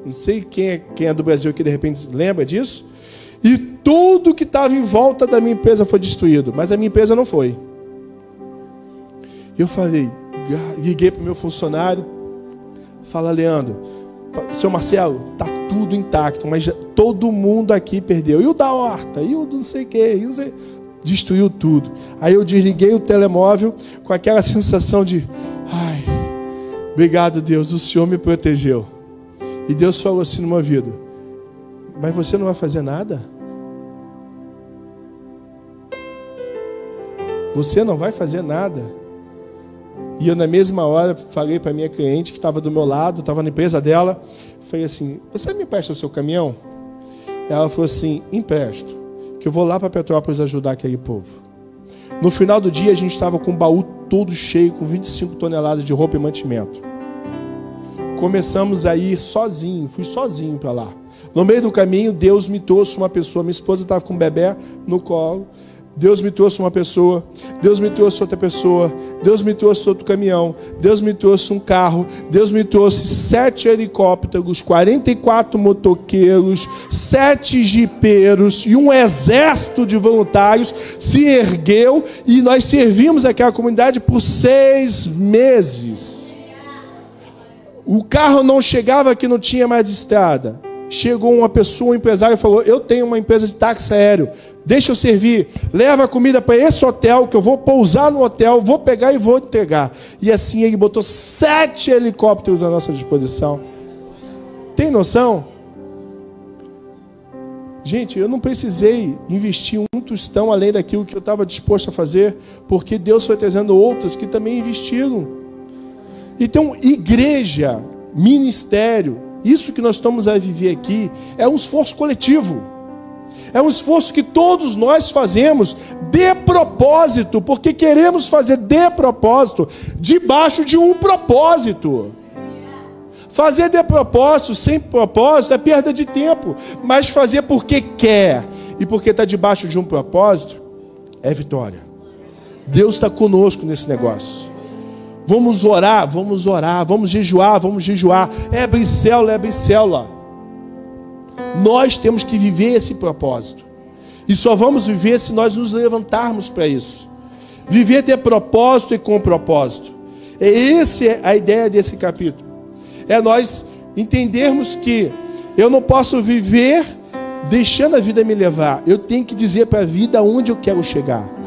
não sei quem é, quem é do Brasil que de repente lembra disso, e tudo que estava em volta da minha empresa foi destruído, mas a minha empresa não foi. Eu falei, liguei para o meu funcionário, Fala, Leandro. Seu Marcelo, tá tudo intacto, mas todo mundo aqui perdeu. E o da horta, e o do não sei o quê, e não sei... destruiu tudo. Aí eu desliguei o telemóvel com aquela sensação de, ai, obrigado Deus, o Senhor me protegeu. E Deus falou assim numa vida: Mas você não vai fazer nada? Você não vai fazer nada. E eu, na mesma hora, falei para minha cliente que estava do meu lado, estava na empresa dela, falei assim: Você me empresta o seu caminhão? Ela falou assim: Empresto, que eu vou lá para Petrópolis ajudar aquele povo. No final do dia, a gente estava com o baú todo cheio, com 25 toneladas de roupa e mantimento. Começamos a ir sozinho, fui sozinho para lá. No meio do caminho, Deus me trouxe uma pessoa. Minha esposa estava com um bebê no colo. Deus me trouxe uma pessoa, Deus me trouxe outra pessoa, Deus me trouxe outro caminhão, Deus me trouxe um carro, Deus me trouxe sete helicópteros, 44 motoqueiros, sete jipeiros e um exército de voluntários se ergueu e nós servimos aquela comunidade por seis meses. O carro não chegava que não tinha mais estrada. Chegou uma pessoa, um empresário, e falou: Eu tenho uma empresa de táxi aéreo deixa eu servir, leva a comida para esse hotel, que eu vou pousar no hotel, vou pegar e vou entregar. E assim ele botou sete helicópteros à nossa disposição. Tem noção? Gente, eu não precisei investir um tostão além daquilo que eu estava disposto a fazer, porque Deus foi trazendo outros que também investiram. Então, igreja, ministério, isso que nós estamos a viver aqui, é um esforço coletivo. É um esforço que todos nós fazemos de propósito, porque queremos fazer de propósito, debaixo de um propósito. Fazer de propósito, sem propósito, é perda de tempo. Mas fazer porque quer e porque está debaixo de um propósito, é vitória. Deus está conosco nesse negócio. Vamos orar, vamos orar, vamos jejuar, vamos jejuar. É abrir célula, é abrir célula. Nós temos que viver esse propósito. E só vamos viver se nós nos levantarmos para isso. Viver de propósito e com propósito. É essa a ideia desse capítulo. É nós entendermos que eu não posso viver deixando a vida me levar. Eu tenho que dizer para a vida onde eu quero chegar.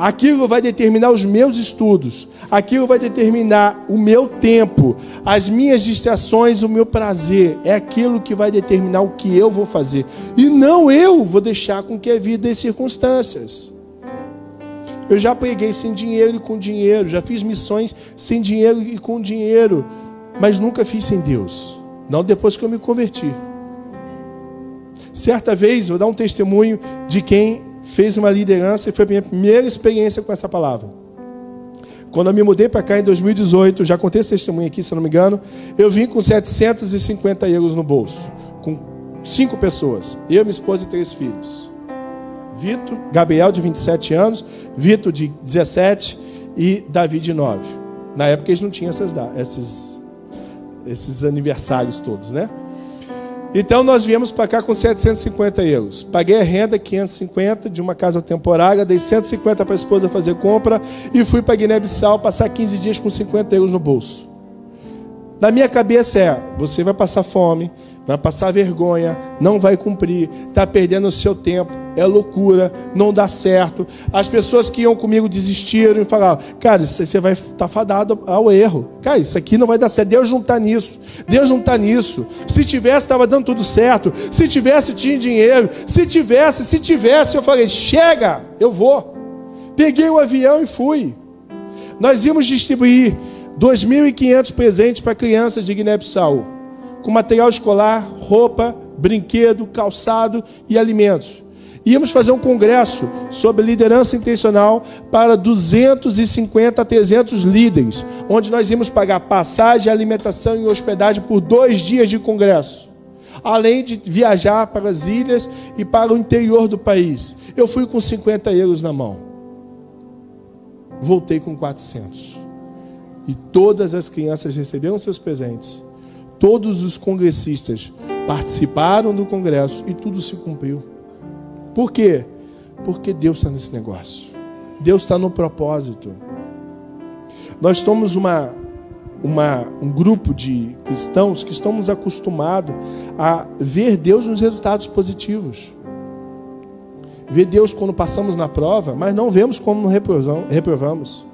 Aquilo vai determinar os meus estudos, aquilo vai determinar o meu tempo, as minhas distrações, o meu prazer. É aquilo que vai determinar o que eu vou fazer. E não eu vou deixar com que a vida dê circunstâncias. Eu já preguei sem dinheiro e com dinheiro, já fiz missões sem dinheiro e com dinheiro, mas nunca fiz sem Deus. Não depois que eu me converti. Certa vez, vou dar um testemunho de quem fez uma liderança e foi a minha primeira experiência com essa palavra. Quando eu me mudei para cá em 2018, já contei esse testemunho aqui, se eu não me engano, eu vim com 750 euros no bolso, com cinco pessoas, eu, minha esposa e três filhos. Vitor, Gabriel de 27 anos, Vitor de 17 e Davi de 9. Na época eles não tinham essas, esses, esses aniversários todos, né? Então nós viemos para cá com 750 euros. Paguei a renda 550 de uma casa temporária, dei 150 para a esposa fazer compra e fui para Guiné-Bissau passar 15 dias com 50 euros no bolso. Na minha cabeça é: você vai passar fome, vai passar vergonha, não vai cumprir, está perdendo o seu tempo, é loucura, não dá certo. As pessoas que iam comigo desistiram e falaram: cara, você vai estar tá fadado ao erro. Cara, isso aqui não vai dar certo. Deus não está nisso. Deus não está nisso. Se tivesse, estava dando tudo certo. Se tivesse, tinha dinheiro. Se tivesse, se tivesse, eu falei: chega, eu vou. Peguei o avião e fui. Nós íamos distribuir 2.500 presentes para crianças de Guiné-Bissau, com material escolar, roupa, brinquedo, calçado e alimentos. Íamos fazer um congresso sobre liderança intencional para 250 a 300 líderes, onde nós íamos pagar passagem, alimentação e hospedagem por dois dias de congresso, além de viajar para as ilhas e para o interior do país. Eu fui com 50 euros na mão, voltei com 400. E todas as crianças receberam seus presentes. Todos os congressistas participaram do congresso e tudo se cumpriu. Por quê? Porque Deus está nesse negócio. Deus está no propósito. Nós somos uma, uma, um grupo de cristãos que estamos acostumados a ver Deus nos resultados positivos. Ver Deus quando passamos na prova, mas não vemos como reprovamos.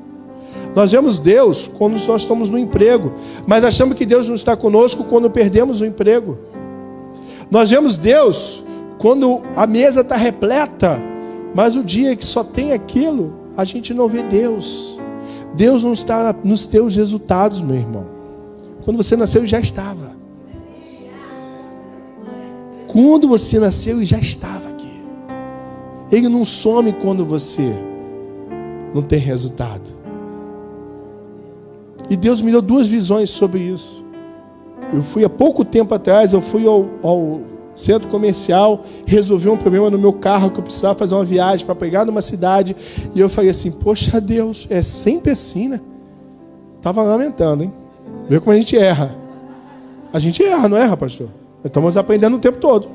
Nós vemos Deus quando nós estamos no emprego, mas achamos que Deus não está conosco quando perdemos o emprego. Nós vemos Deus quando a mesa está repleta, Mas o dia que só tem aquilo, a gente não vê Deus. Deus não está nos teus resultados, meu irmão. Quando você nasceu, já estava. Quando você nasceu, já estava aqui. Ele não some quando você não tem resultado. E Deus me deu duas visões sobre isso. Eu fui há pouco tempo atrás, eu fui ao, ao centro comercial, resolvi um problema no meu carro que eu precisava fazer uma viagem para pegar numa cidade. E eu falei assim: Poxa Deus, é sempre assim, né? Estava lamentando, hein? Vê como a gente erra. A gente erra, não erra, pastor? Estamos aprendendo o tempo todo.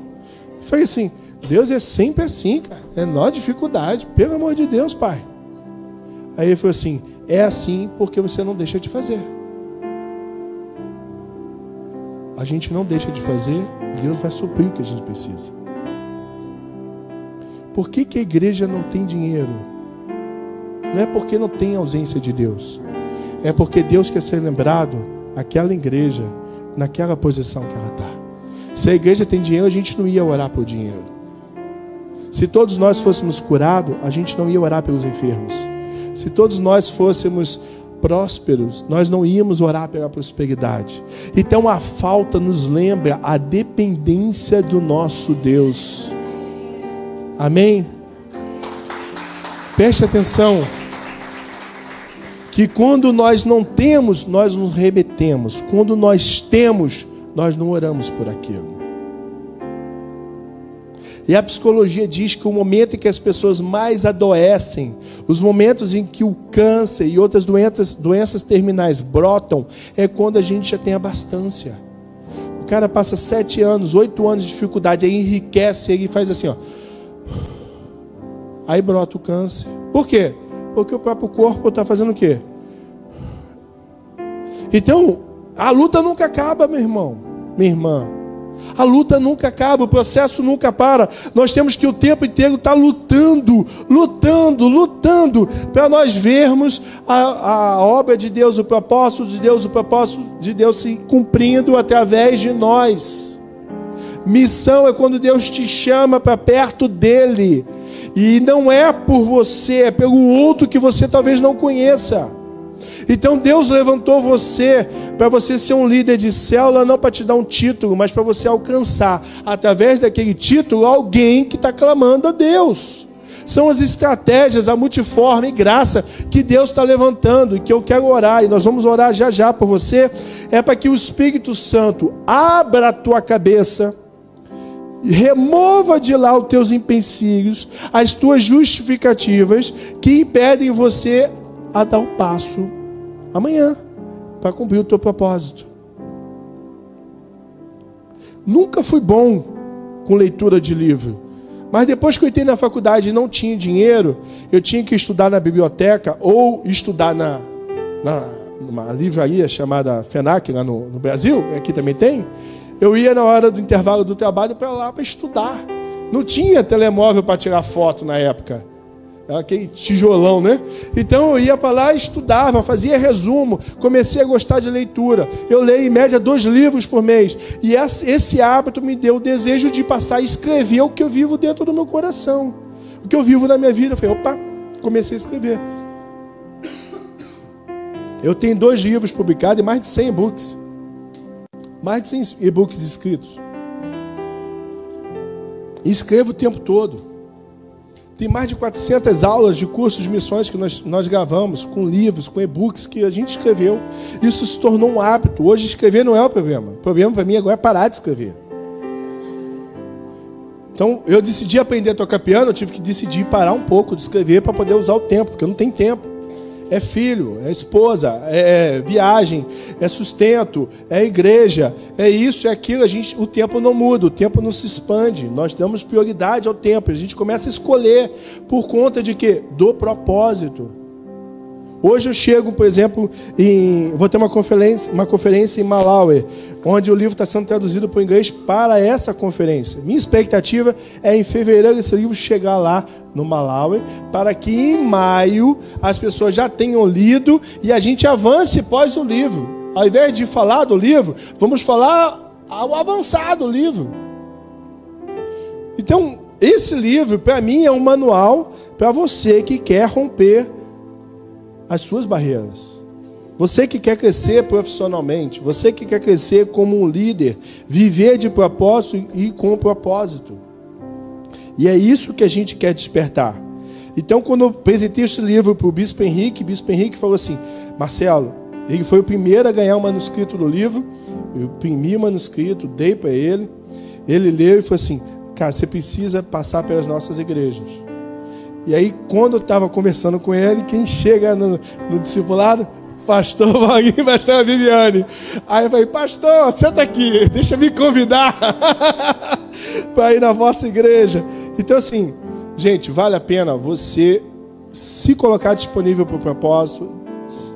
Eu falei assim: Deus é sempre assim, cara. É nó dificuldade. Pelo amor de Deus, pai. Aí ele falou assim: É assim porque você não deixa de fazer. A gente não deixa de fazer, Deus vai suprir o que a gente precisa. Por que, que a igreja não tem dinheiro? Não é porque não tem ausência de Deus. É porque Deus quer ser lembrado, aquela igreja, naquela posição que ela está. Se a igreja tem dinheiro, a gente não ia orar por dinheiro. Se todos nós fôssemos curados, a gente não ia orar pelos enfermos. Se todos nós fôssemos prósperos, nós não íamos orar pela prosperidade. Então a falta nos lembra a dependência do nosso Deus. Amém? Preste atenção. Que quando nós não temos, nós nos remetemos. Quando nós temos, nós não oramos por aquilo. E a psicologia diz que o momento em que as pessoas mais adoecem, os momentos em que o câncer e outras doenças, doenças terminais brotam, é quando a gente já tem abastância. O cara passa sete anos, oito anos de dificuldade, aí enriquece, ele faz assim, ó. Aí brota o câncer. Por quê? Porque o próprio corpo está fazendo o quê? Então, a luta nunca acaba, meu irmão, minha irmã. A luta nunca acaba, o processo nunca para. Nós temos que o tempo inteiro estar lutando, lutando, lutando, para nós vermos a, a obra de Deus, o propósito de Deus, o propósito de Deus se cumprindo através de nós. Missão é quando Deus te chama para perto dele. E não é por você, é pelo outro que você talvez não conheça. Então Deus levantou você para você ser um líder de célula, não para te dar um título, mas para você alcançar, através daquele título, alguém que está clamando a Deus. São as estratégias, a multiforme graça que Deus está levantando e que eu quero orar, e nós vamos orar já já por você, é para que o Espírito Santo abra a tua cabeça, remova de lá os teus empecilhos, as tuas justificativas que impedem você a dar o passo amanhã para cumprir o teu propósito. Nunca fui bom com leitura de livro. Mas depois que eu entrei na faculdade e não tinha dinheiro, eu tinha que estudar na biblioteca ou estudar na, na numa livraria chamada FENAC, lá no, no Brasil, aqui também tem. Eu ia na hora do intervalo do trabalho para lá para estudar. Não tinha telemóvel para tirar foto na época. É aquele tijolão, né? Então eu ia para lá, estudava, fazia resumo, comecei a gostar de leitura. Eu leio em média dois livros por mês. E esse hábito me deu o desejo de passar a escrever o que eu vivo dentro do meu coração. O que eu vivo na minha vida. Eu falei, opa, comecei a escrever. Eu tenho dois livros publicados e mais de 100 e-books. Mais de 100 e-books escritos. E escrevo o tempo todo. Tem mais de 400 aulas de cursos de missões que nós, nós gravamos, com livros, com e-books que a gente escreveu. Isso se tornou um hábito. Hoje, escrever não é o problema. O problema para mim agora é parar de escrever. Então, eu decidi aprender a tocar piano, eu tive que decidir parar um pouco de escrever para poder usar o tempo, porque eu não tenho tempo é filho, é esposa, é, é viagem, é sustento, é igreja, é isso, é aquilo. A gente, o tempo não muda, o tempo não se expande. Nós damos prioridade ao tempo. A gente começa a escolher por conta de quê? Do propósito. Hoje eu chego, por exemplo, em, vou ter uma conferência, uma conferência em Malawi, onde o livro está sendo traduzido para o inglês para essa conferência. Minha expectativa é em fevereiro esse livro chegar lá no Malawi, para que em maio as pessoas já tenham lido e a gente avance pós o livro. Ao invés de falar do livro, vamos falar ao avançar do livro. Então, esse livro, para mim, é um manual para você que quer romper as suas barreiras. Você que quer crescer profissionalmente, você que quer crescer como um líder, viver de propósito e com propósito. E é isso que a gente quer despertar. Então, quando eu apresentei esse livro para o Bispo Henrique, o Bispo Henrique falou assim: Marcelo, ele foi o primeiro a ganhar o manuscrito do livro. Eu imprimi o manuscrito, dei para ele. Ele leu e falou assim: Cara, você precisa passar pelas nossas igrejas. E aí, quando eu estava conversando com ele, quem chega no, no discipulado? Pastor Vaguinho, pastor Viviane. Aí eu falei, pastor, senta aqui, deixa me convidar para ir na vossa igreja. Então, assim, gente, vale a pena você se colocar disponível para o propósito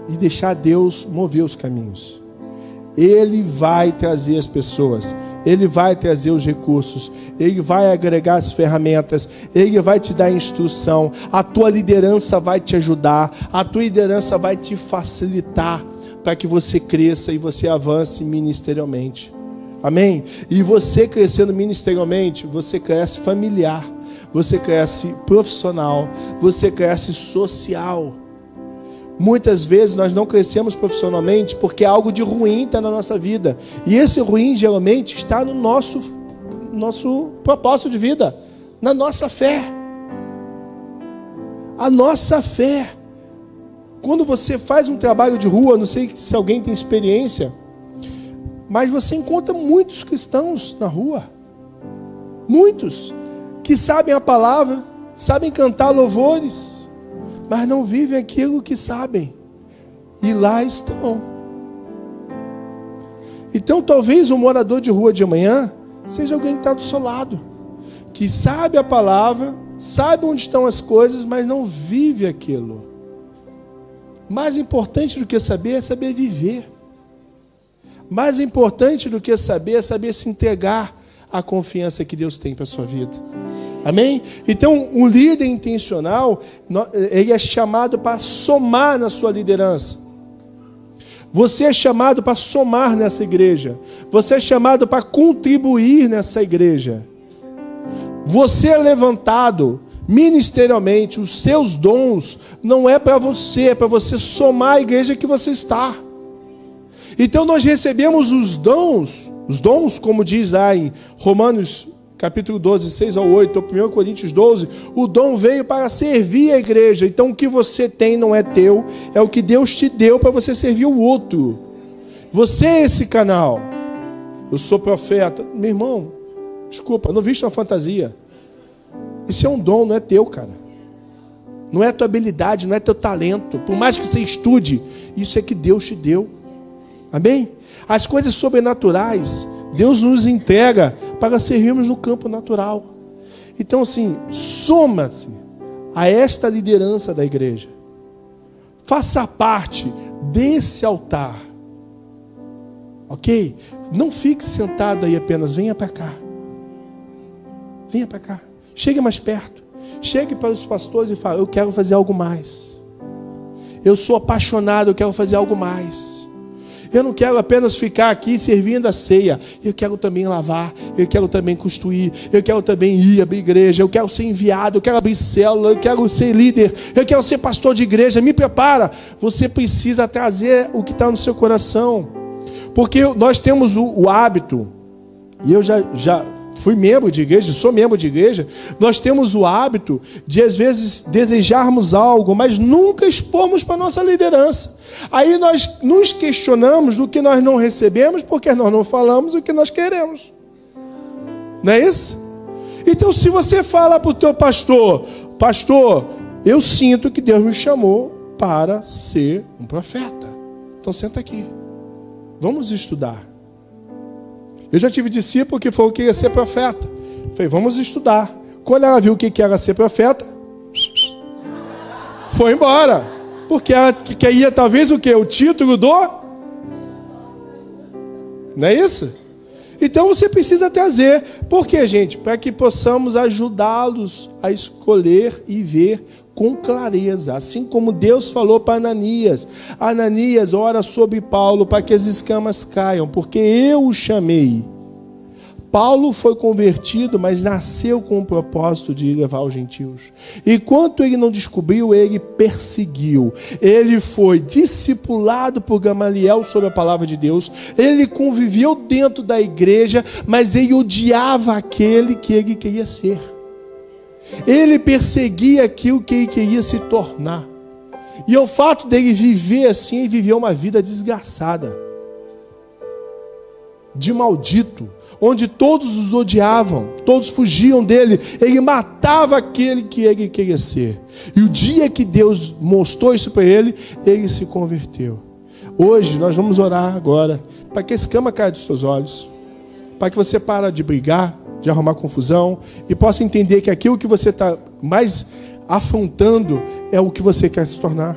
e deixar Deus mover os caminhos. Ele vai trazer as pessoas. Ele vai trazer os recursos, Ele vai agregar as ferramentas, Ele vai te dar instrução, a tua liderança vai te ajudar, a tua liderança vai te facilitar para que você cresça e você avance ministerialmente. Amém? E você crescendo ministerialmente, você cresce familiar, você cresce profissional, você cresce social. Muitas vezes nós não crescemos profissionalmente porque algo de ruim está na nossa vida. E esse ruim geralmente está no nosso, nosso propósito de vida, na nossa fé. A nossa fé. Quando você faz um trabalho de rua, não sei se alguém tem experiência, mas você encontra muitos cristãos na rua. Muitos que sabem a palavra, sabem cantar louvores mas não vivem aquilo que sabem. E lá estão. Então, talvez um morador de rua de amanhã seja alguém que está do seu lado, que sabe a palavra, sabe onde estão as coisas, mas não vive aquilo. Mais importante do que saber é saber viver. Mais importante do que saber é saber se entregar à confiança que Deus tem para a sua vida. Amém? Então, um líder intencional, ele é chamado para somar na sua liderança. Você é chamado para somar nessa igreja. Você é chamado para contribuir nessa igreja. Você é levantado ministerialmente, os seus dons não é para você, é para você somar a igreja que você está. Então nós recebemos os dons, os dons, como diz lá em Romanos capítulo 12, 6 ao 8, ou 1 Coríntios 12, o dom veio para servir a igreja. Então o que você tem não é teu, é o que Deus te deu para você servir o outro. Você é esse canal. Eu sou profeta. Meu irmão, desculpa, não viste uma fantasia. Isso é um dom, não é teu, cara. Não é tua habilidade, não é teu talento. Por mais que você estude, isso é que Deus te deu. Amém? As coisas sobrenaturais, Deus nos entrega para servirmos no campo natural. Então, assim, soma-se a esta liderança da igreja. Faça parte desse altar. Ok? Não fique sentado aí apenas, venha para cá. Venha para cá. Chegue mais perto. Chegue para os pastores e fale: Eu quero fazer algo mais. Eu sou apaixonado, eu quero fazer algo mais. Eu não quero apenas ficar aqui servindo a ceia. Eu quero também lavar. Eu quero também construir. Eu quero também ir abrir igreja. Eu quero ser enviado. Eu quero abrir célula. Eu quero ser líder. Eu quero ser pastor de igreja. Me prepara. Você precisa trazer o que está no seu coração. Porque nós temos o, o hábito. E eu já, já fui membro de igreja, sou membro de igreja, nós temos o hábito de às vezes desejarmos algo, mas nunca expormos para nossa liderança. Aí nós nos questionamos do que nós não recebemos, porque nós não falamos o que nós queremos. Não é isso? Então, se você fala para o teu pastor, pastor, eu sinto que Deus me chamou para ser um profeta. Então senta aqui. Vamos estudar. Eu já tive discípulo que falou que ia ser profeta. Falei, vamos estudar. Quando ela viu o que era ser profeta, foi embora. Porque ela queria talvez o que? O título do. Não é isso? Então você precisa trazer. Por quê, gente? Para que possamos ajudá-los a escolher e ver com clareza, assim como Deus falou para Ananias: Ananias, ora sobre Paulo para que as escamas caiam, porque eu o chamei Paulo foi convertido, mas nasceu com o propósito de levar os gentios. Enquanto ele não descobriu, ele perseguiu. Ele foi discipulado por Gamaliel sobre a palavra de Deus. Ele conviveu dentro da igreja, mas ele odiava aquele que ele queria ser. Ele perseguia aquilo que ele queria se tornar. E o fato dele viver assim, ele viveu uma vida desgraçada, de maldito, onde todos os odiavam, todos fugiam dele, ele matava aquele que ele queria ser. E o dia que Deus mostrou isso para ele, ele se converteu. Hoje nós vamos orar agora, para que esse cama caia dos seus olhos, para que você para de brigar, de arrumar confusão e possa entender que aquilo que você está mais afrontando é o que você quer se tornar.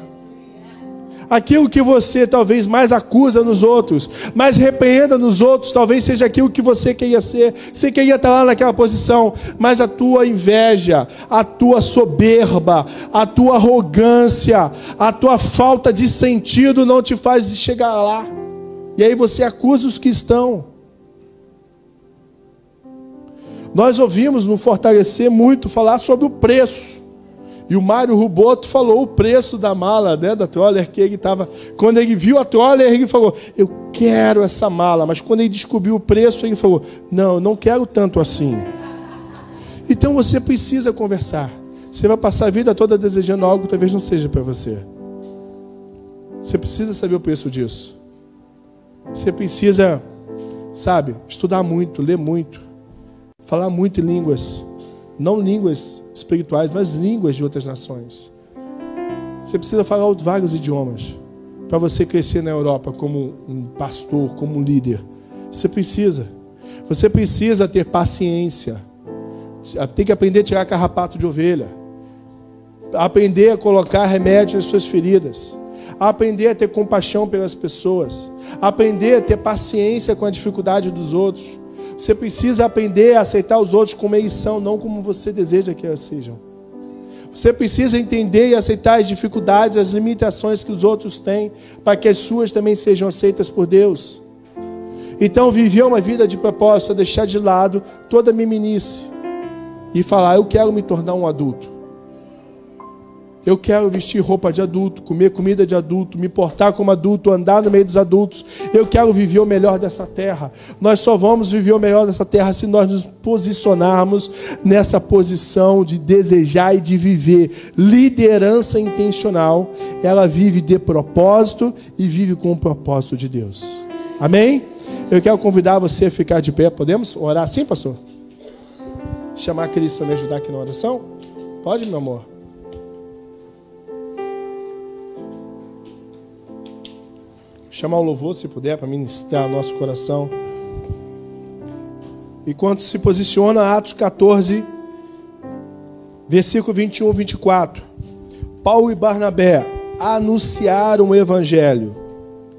Aquilo que você talvez mais acusa nos outros, mais repreenda nos outros, talvez seja aquilo que você queria ser. Você queria estar lá naquela posição, mas a tua inveja, a tua soberba, a tua arrogância, a tua falta de sentido não te faz chegar lá. E aí você acusa os que estão. Nós ouvimos no Fortalecer muito falar sobre o preço. E o Mário Ruboto falou o preço da mala, né, da Troller, que ele estava. Quando ele viu a Troller, ele falou: Eu quero essa mala. Mas quando ele descobriu o preço, ele falou: Não, não quero tanto assim. Então você precisa conversar. Você vai passar a vida toda desejando algo que talvez não seja para você. Você precisa saber o preço disso. Você precisa, sabe, estudar muito, ler muito, falar muito em línguas não línguas espirituais, mas línguas de outras nações. Você precisa falar vários idiomas para você crescer na Europa como um pastor, como um líder. Você precisa. Você precisa ter paciência. Tem que aprender a tirar carrapato de ovelha. Aprender a colocar remédio nas suas feridas. Aprender a ter compaixão pelas pessoas. Aprender a ter paciência com a dificuldade dos outros. Você precisa aprender a aceitar os outros como eles são, não como você deseja que eles sejam. Você precisa entender e aceitar as dificuldades, as limitações que os outros têm, para que as suas também sejam aceitas por Deus. Então, viver uma vida de propósito é deixar de lado toda a miminice e falar: Eu quero me tornar um adulto. Eu quero vestir roupa de adulto, comer comida de adulto, me portar como adulto, andar no meio dos adultos. Eu quero viver o melhor dessa terra. Nós só vamos viver o melhor dessa terra se nós nos posicionarmos nessa posição de desejar e de viver. Liderança intencional, ela vive de propósito e vive com o propósito de Deus. Amém? Eu quero convidar você a ficar de pé. Podemos orar assim, pastor? Chamar a Cristo para me ajudar aqui na oração? Pode, meu amor? Chamar o louvor, se puder, para ministrar nosso coração. Enquanto se posiciona, Atos 14, versículo 21 24. Paulo e Barnabé anunciaram o evangelho.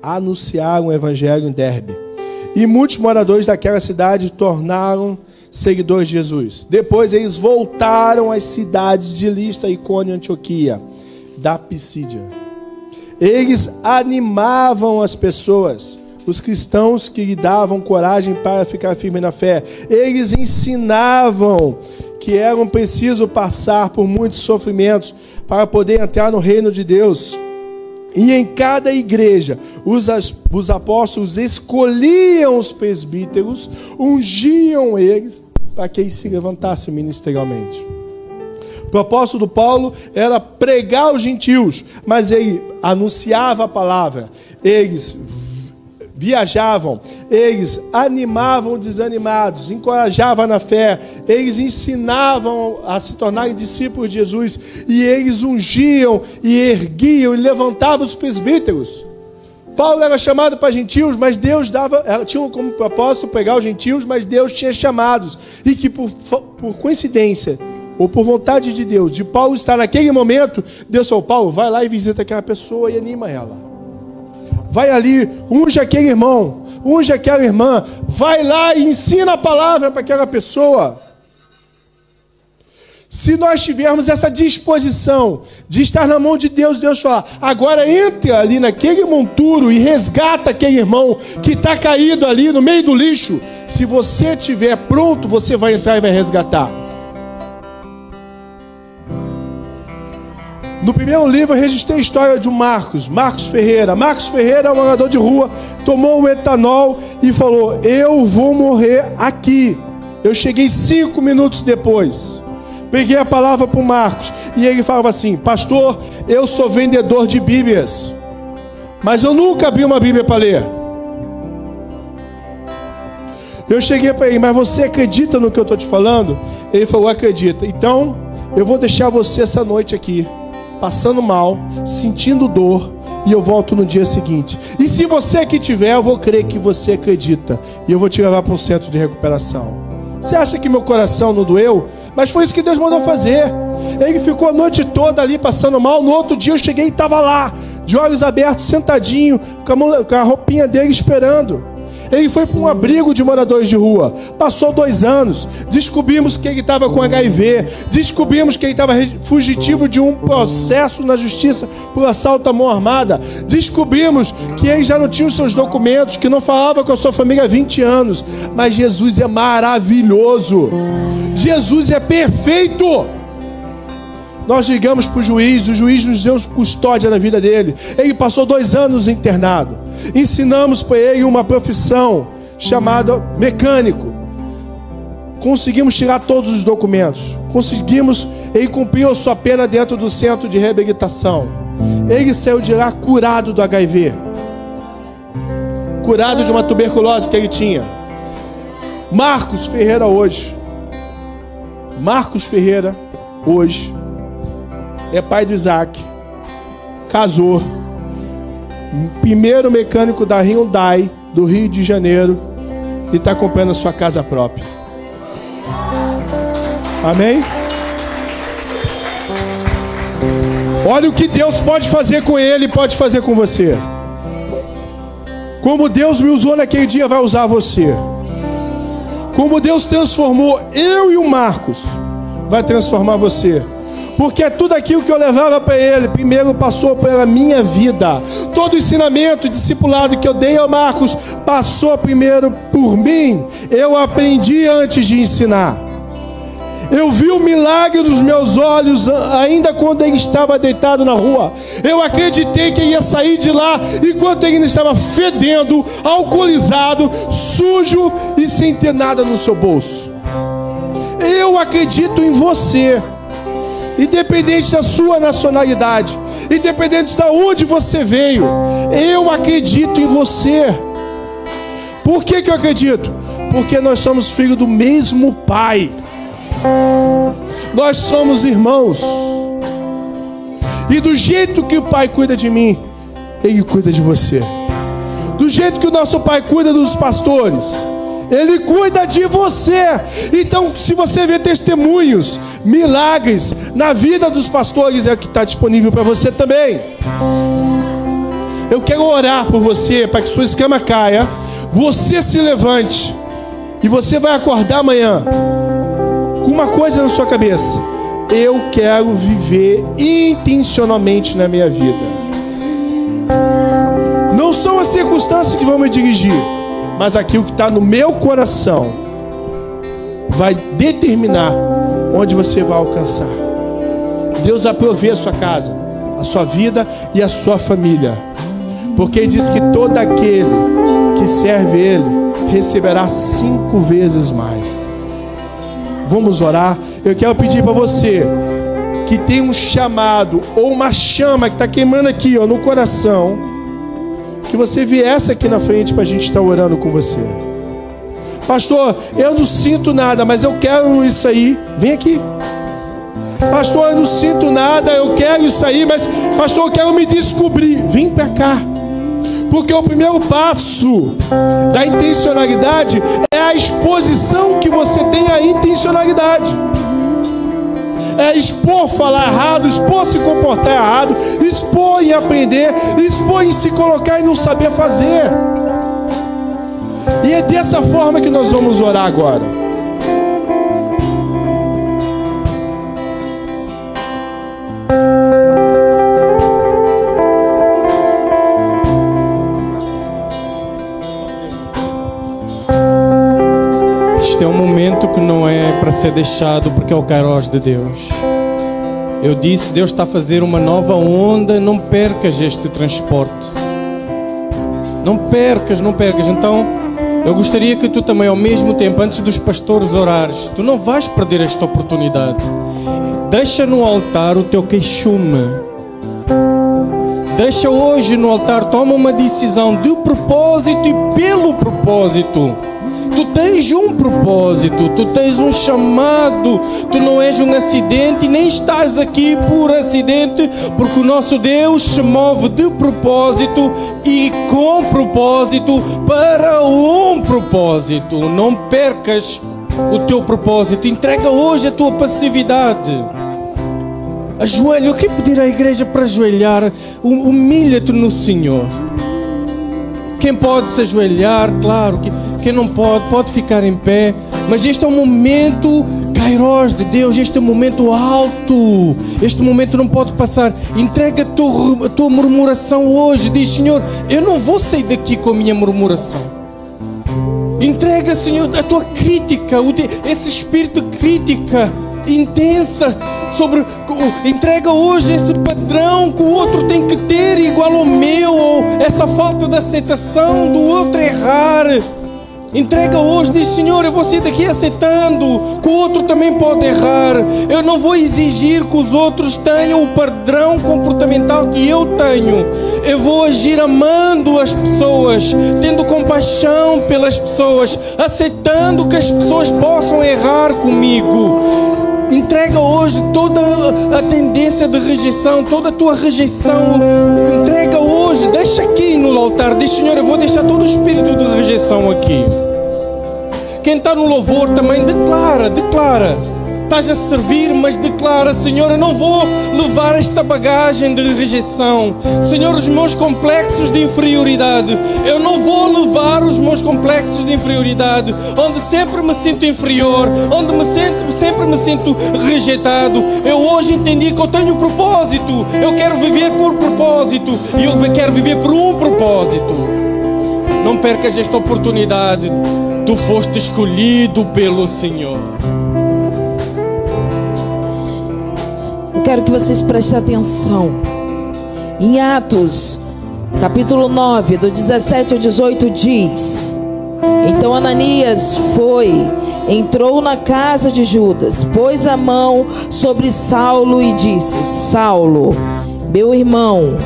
Anunciaram o evangelho em Derbe. E muitos moradores daquela cidade tornaram seguidores de Jesus. Depois eles voltaram às cidades de Lista, Icônio e Antioquia, da Pisídia eles animavam as pessoas, os cristãos que lhe davam coragem para ficar firme na fé. Eles ensinavam que eram preciso passar por muitos sofrimentos para poder entrar no reino de Deus. E em cada igreja, os, os apóstolos escolhiam os presbíteros, ungiam eles para que eles se levantassem ministerialmente. O propósito Paulo era pregar aos gentios, mas ele anunciava a palavra, eles viajavam, eles animavam desanimados, encorajavam na fé, eles ensinavam a se tornarem discípulos de Jesus, e eles ungiam e erguiam e levantavam os presbíteros. Paulo era chamado para gentios, mas Deus dava, tinha como propósito pregar os gentios, mas Deus tinha chamados, e que por, por coincidência, ou por vontade de Deus, de Paulo estar naquele momento, Deus falou: Paulo, vai lá e visita aquela pessoa e anima ela. Vai ali, unge aquele irmão, unge aquela irmã, vai lá e ensina a palavra para aquela pessoa. Se nós tivermos essa disposição de estar na mão de Deus, Deus fala: agora entra ali naquele monturo e resgata aquele irmão que está caído ali no meio do lixo. Se você estiver pronto, você vai entrar e vai resgatar. No primeiro livro eu registrei a história de um Marcos, Marcos Ferreira. Marcos Ferreira é um morador de rua, tomou o etanol e falou: Eu vou morrer aqui. Eu cheguei cinco minutos depois. Peguei a palavra para o Marcos e ele falava assim: Pastor, eu sou vendedor de Bíblias, mas eu nunca abri uma Bíblia para ler. Eu cheguei para ele, mas você acredita no que eu estou te falando? Ele falou: Acredita. Então eu vou deixar você essa noite aqui, passando mal, sentindo dor, e eu volto no dia seguinte. E se você aqui tiver, eu vou crer que você acredita, e eu vou te levar para um centro de recuperação. Você acha que meu coração não doeu? Mas foi isso que Deus mandou fazer. Ele ficou a noite toda ali passando mal. No outro dia eu cheguei e estava lá, de olhos abertos, sentadinho, com a roupinha dele esperando. Ele foi para um abrigo de moradores de rua. Passou dois anos. Descobrimos que ele estava com HIV. Descobrimos que ele estava fugitivo de um processo na justiça por assalto à mão armada. Descobrimos que ele já não tinha os seus documentos, que não falava com a sua família há 20 anos. Mas Jesus é maravilhoso. Jesus é perfeito. Nós ligamos para o juiz, o juiz nos deu custódia da vida dele. Ele passou dois anos internado. Ensinamos para ele uma profissão chamada mecânico. Conseguimos tirar todos os documentos. Conseguimos, ele cumpriu sua pena dentro do centro de reabilitação. Ele saiu de lá curado do HIV. Curado de uma tuberculose que ele tinha. Marcos Ferreira hoje. Marcos Ferreira hoje é pai do Isaac, casou, primeiro mecânico da Hyundai do Rio de Janeiro e está comprando a sua casa própria. Amém? Olha o que Deus pode fazer com ele, pode fazer com você. Como Deus me usou naquele dia, vai usar você. Como Deus transformou eu e o Marcos, vai transformar você. Porque é tudo aquilo que eu levava para ele, primeiro passou pela minha vida. Todo o ensinamento, discipulado que eu dei ao Marcos, passou primeiro por mim. Eu aprendi antes de ensinar. Eu vi o milagre dos meus olhos ainda quando ele estava deitado na rua. Eu acreditei que ele ia sair de lá enquanto ele ainda estava fedendo, alcoolizado, sujo e sem ter nada no seu bolso. Eu acredito em você independente da sua nacionalidade, independente de onde você veio, eu acredito em você. Por que, que eu acredito? Porque nós somos filhos do mesmo Pai, nós somos irmãos, e do jeito que o Pai cuida de mim, Ele cuida de você, do jeito que o nosso Pai cuida dos pastores. Ele cuida de você. Então, se você vê testemunhos, milagres na vida dos pastores, é o que está disponível para você também. Eu quero orar por você para que sua escama caia, você se levante e você vai acordar amanhã com uma coisa na sua cabeça: eu quero viver intencionalmente na minha vida. Não são as circunstâncias que vão me dirigir mas aquilo que está no meu coração vai determinar onde você vai alcançar. Deus aprovê a sua casa, a sua vida e a sua família, porque Ele diz que todo aquele que serve Ele receberá cinco vezes mais. Vamos orar. Eu quero pedir para você que tem um chamado ou uma chama que está queimando aqui ó, no coração que você viesse aqui na frente para a gente estar orando com você. Pastor, eu não sinto nada, mas eu quero isso aí. Vem aqui. Pastor, eu não sinto nada, eu quero isso aí, mas pastor, eu quero me descobrir. Vem para cá. Porque o primeiro passo da intencionalidade é a exposição que você tem à intencionalidade é expor falar errado, expor se comportar errado, expor em aprender, expor em se colocar e não saber fazer. E é dessa forma que nós vamos orar agora. Ser deixado, porque é o Kairos de Deus. Eu disse: Deus está a fazer uma nova onda, não percas este transporte. Não percas, não percas. Então, eu gostaria que tu também, ao mesmo tempo, antes dos pastores orares, tu não vais perder esta oportunidade. Deixa no altar o teu queixume. Deixa hoje no altar, toma uma decisão de propósito e pelo propósito. Tu tens um propósito, tu tens um chamado, tu não és um acidente nem estás aqui por acidente, porque o nosso Deus se move de propósito e com propósito para um propósito. Não percas o teu propósito, entrega hoje a tua passividade. Ajoelha, eu queria pedir à igreja para ajoelhar, humilha-te no Senhor. Quem pode se ajoelhar, claro que quem não pode, pode ficar em pé. Mas este é um momento Kairos de Deus, este é um momento alto. Este momento não pode passar. Entrega a tua, a tua murmuração hoje. Diz, Senhor, eu não vou sair daqui com a minha murmuração. Entrega, Senhor, a tua crítica, esse espírito de crítica intensa sobre entrega hoje esse padrão que o outro tem que ter igual ao meu ou essa falta de aceitação do outro errar Entrega hoje, diz Senhor, eu vou sair daqui aceitando que o outro também pode errar. Eu não vou exigir que os outros tenham o padrão comportamental que eu tenho. Eu vou agir amando as pessoas, tendo compaixão pelas pessoas, aceitando que as pessoas possam errar comigo. Entrega hoje toda a tendência de rejeição, toda a tua rejeição. Entrega hoje, deixa aqui no altar. Diz, Senhor, eu vou deixar todo o espírito de rejeição aqui. Quem está no louvor também declara, declara estás a servir, mas declara: Senhor, eu não vou levar esta bagagem de rejeição. Senhor, os meus complexos de inferioridade, eu não vou levar os meus complexos de inferioridade, onde sempre me sinto inferior, onde me sempre me sinto rejeitado. Eu hoje entendi que eu tenho um propósito, eu quero viver por propósito e eu quero viver por um propósito. Não percas esta oportunidade. Tu foste escolhido pelo Senhor. Quero que vocês prestem atenção. Em Atos, capítulo 9, do 17 ao 18, diz: Então Ananias foi, entrou na casa de Judas, pôs a mão sobre Saulo e disse: Saulo, meu irmão,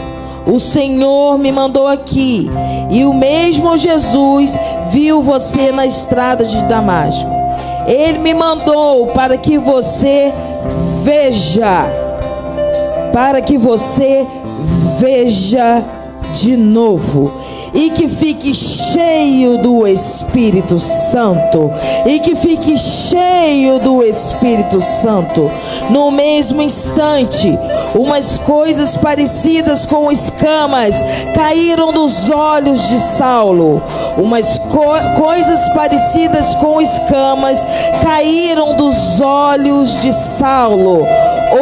o Senhor me mandou aqui, e o mesmo Jesus viu você na estrada de Damasco. Ele me mandou para que você veja para que você veja de novo e que fique cheio do Espírito Santo, e que fique cheio do Espírito Santo. No mesmo instante, umas coisas parecidas com escamas caíram dos olhos de Saulo. Umas co coisas parecidas com escamas caíram dos olhos de Saulo.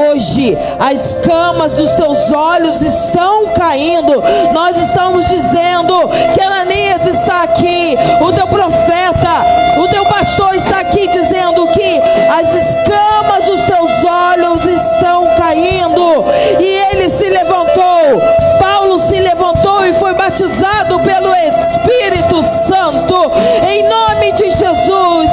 Hoje as camas dos teus olhos estão caindo. Nós estamos dizendo que Ananias está aqui, o teu profeta, o teu pastor está aqui dizendo que as escamas dos teus olhos estão caindo. E ele se levantou. Paulo se levantou e foi batizado pelo Espírito Santo. Em nome de Jesus.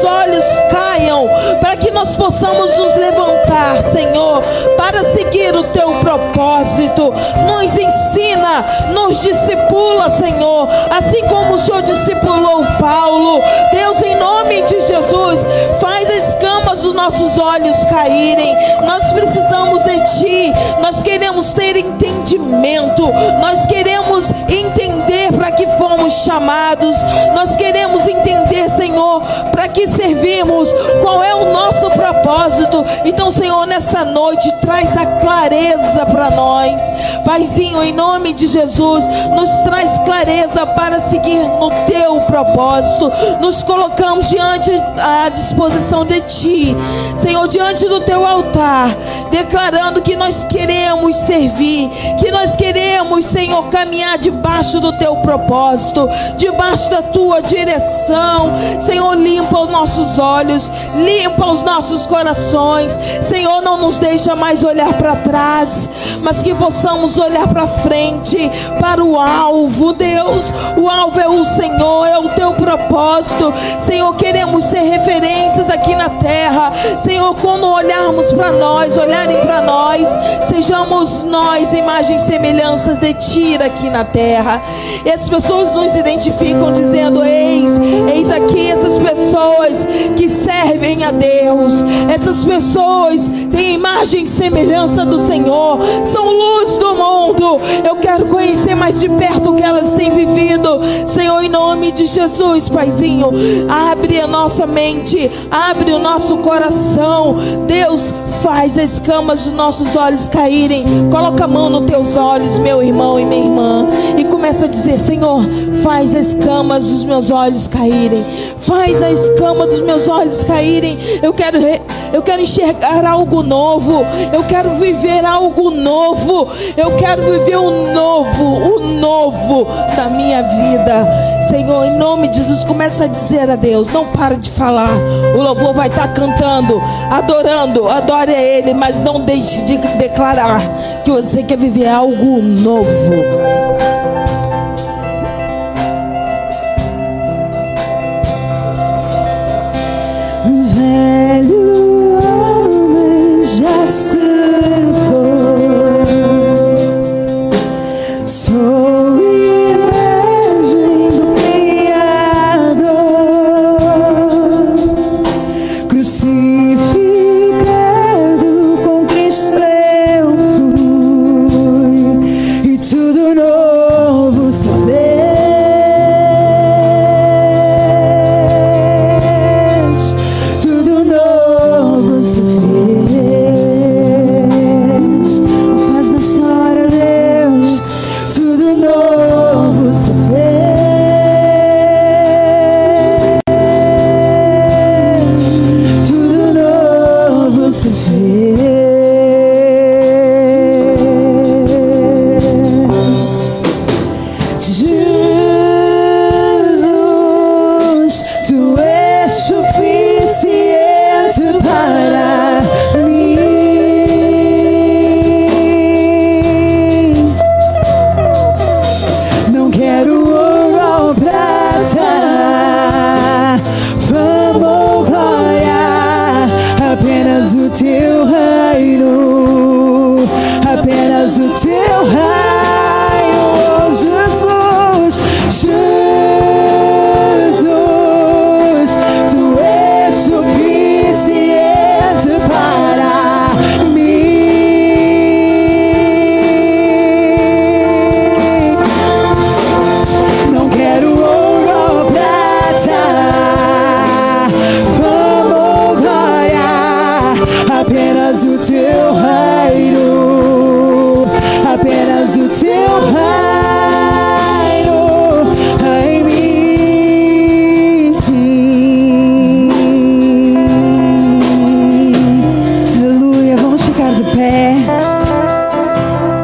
Nossos olhos caiam, para que nós possamos nos levantar, Senhor, para seguir o teu propósito. Nos ensina, nos discipula, Senhor, assim como o Senhor discipulou Paulo. Deus, em nome de Jesus, faz as escamas dos nossos olhos caírem. Nós precisamos de Ti, nós queremos ter entendimento, nós queremos entender para que fomos chamados, nós queremos entender, Senhor, para que servimos, qual é o nosso propósito. Então, Senhor, nessa noite, traz a clareza para nós. Paizinho, em nome de Jesus, nos traz clareza para seguir no teu propósito. Nos colocamos diante à disposição de ti, Senhor, diante do teu altar, declarando que nós queremos servir, que nós queremos, Senhor, caminhar debaixo do teu propósito, debaixo da tua direção. Senhor, limpa os nossos olhos, limpa os nossos corações. Senhor, não nos deixa mais olhar para trás, mas que possamos olhar para frente, para o alvo, Deus. O alvo é o Senhor, é o teu propósito. Senhor, queremos ser referências aqui na terra. Senhor, quando olharmos para nós, olharem para nós, sejamos nós imagens e semelhanças de ti aqui na terra. E as pessoas nos identificam dizendo: Eis, eis aqui essas pessoas que servem a Deus. Essas pessoas têm imagem e semelhança do Senhor, são luz do mundo. Eu quero conhecer mais de perto o que elas têm vivido. Senhor, em nome de Jesus, Paizinho, abre a nossa mente, abre o nosso coração. Deus, faz as escamas dos nossos olhos caírem. Coloca a mão nos teus olhos, meu irmão e minha irmã, e começa a dizer: Senhor, faz as escamas dos meus olhos caírem. Faz a escama dos meus olhos caírem. Eu quero, eu quero enxergar algo novo. Eu quero viver algo novo. Eu quero viver o novo, o novo da minha vida. Senhor, em nome de Jesus, começa a dizer a Deus. Não para de falar. O louvor vai estar cantando, adorando. Adore a Ele, mas não deixe de declarar que você quer viver algo novo.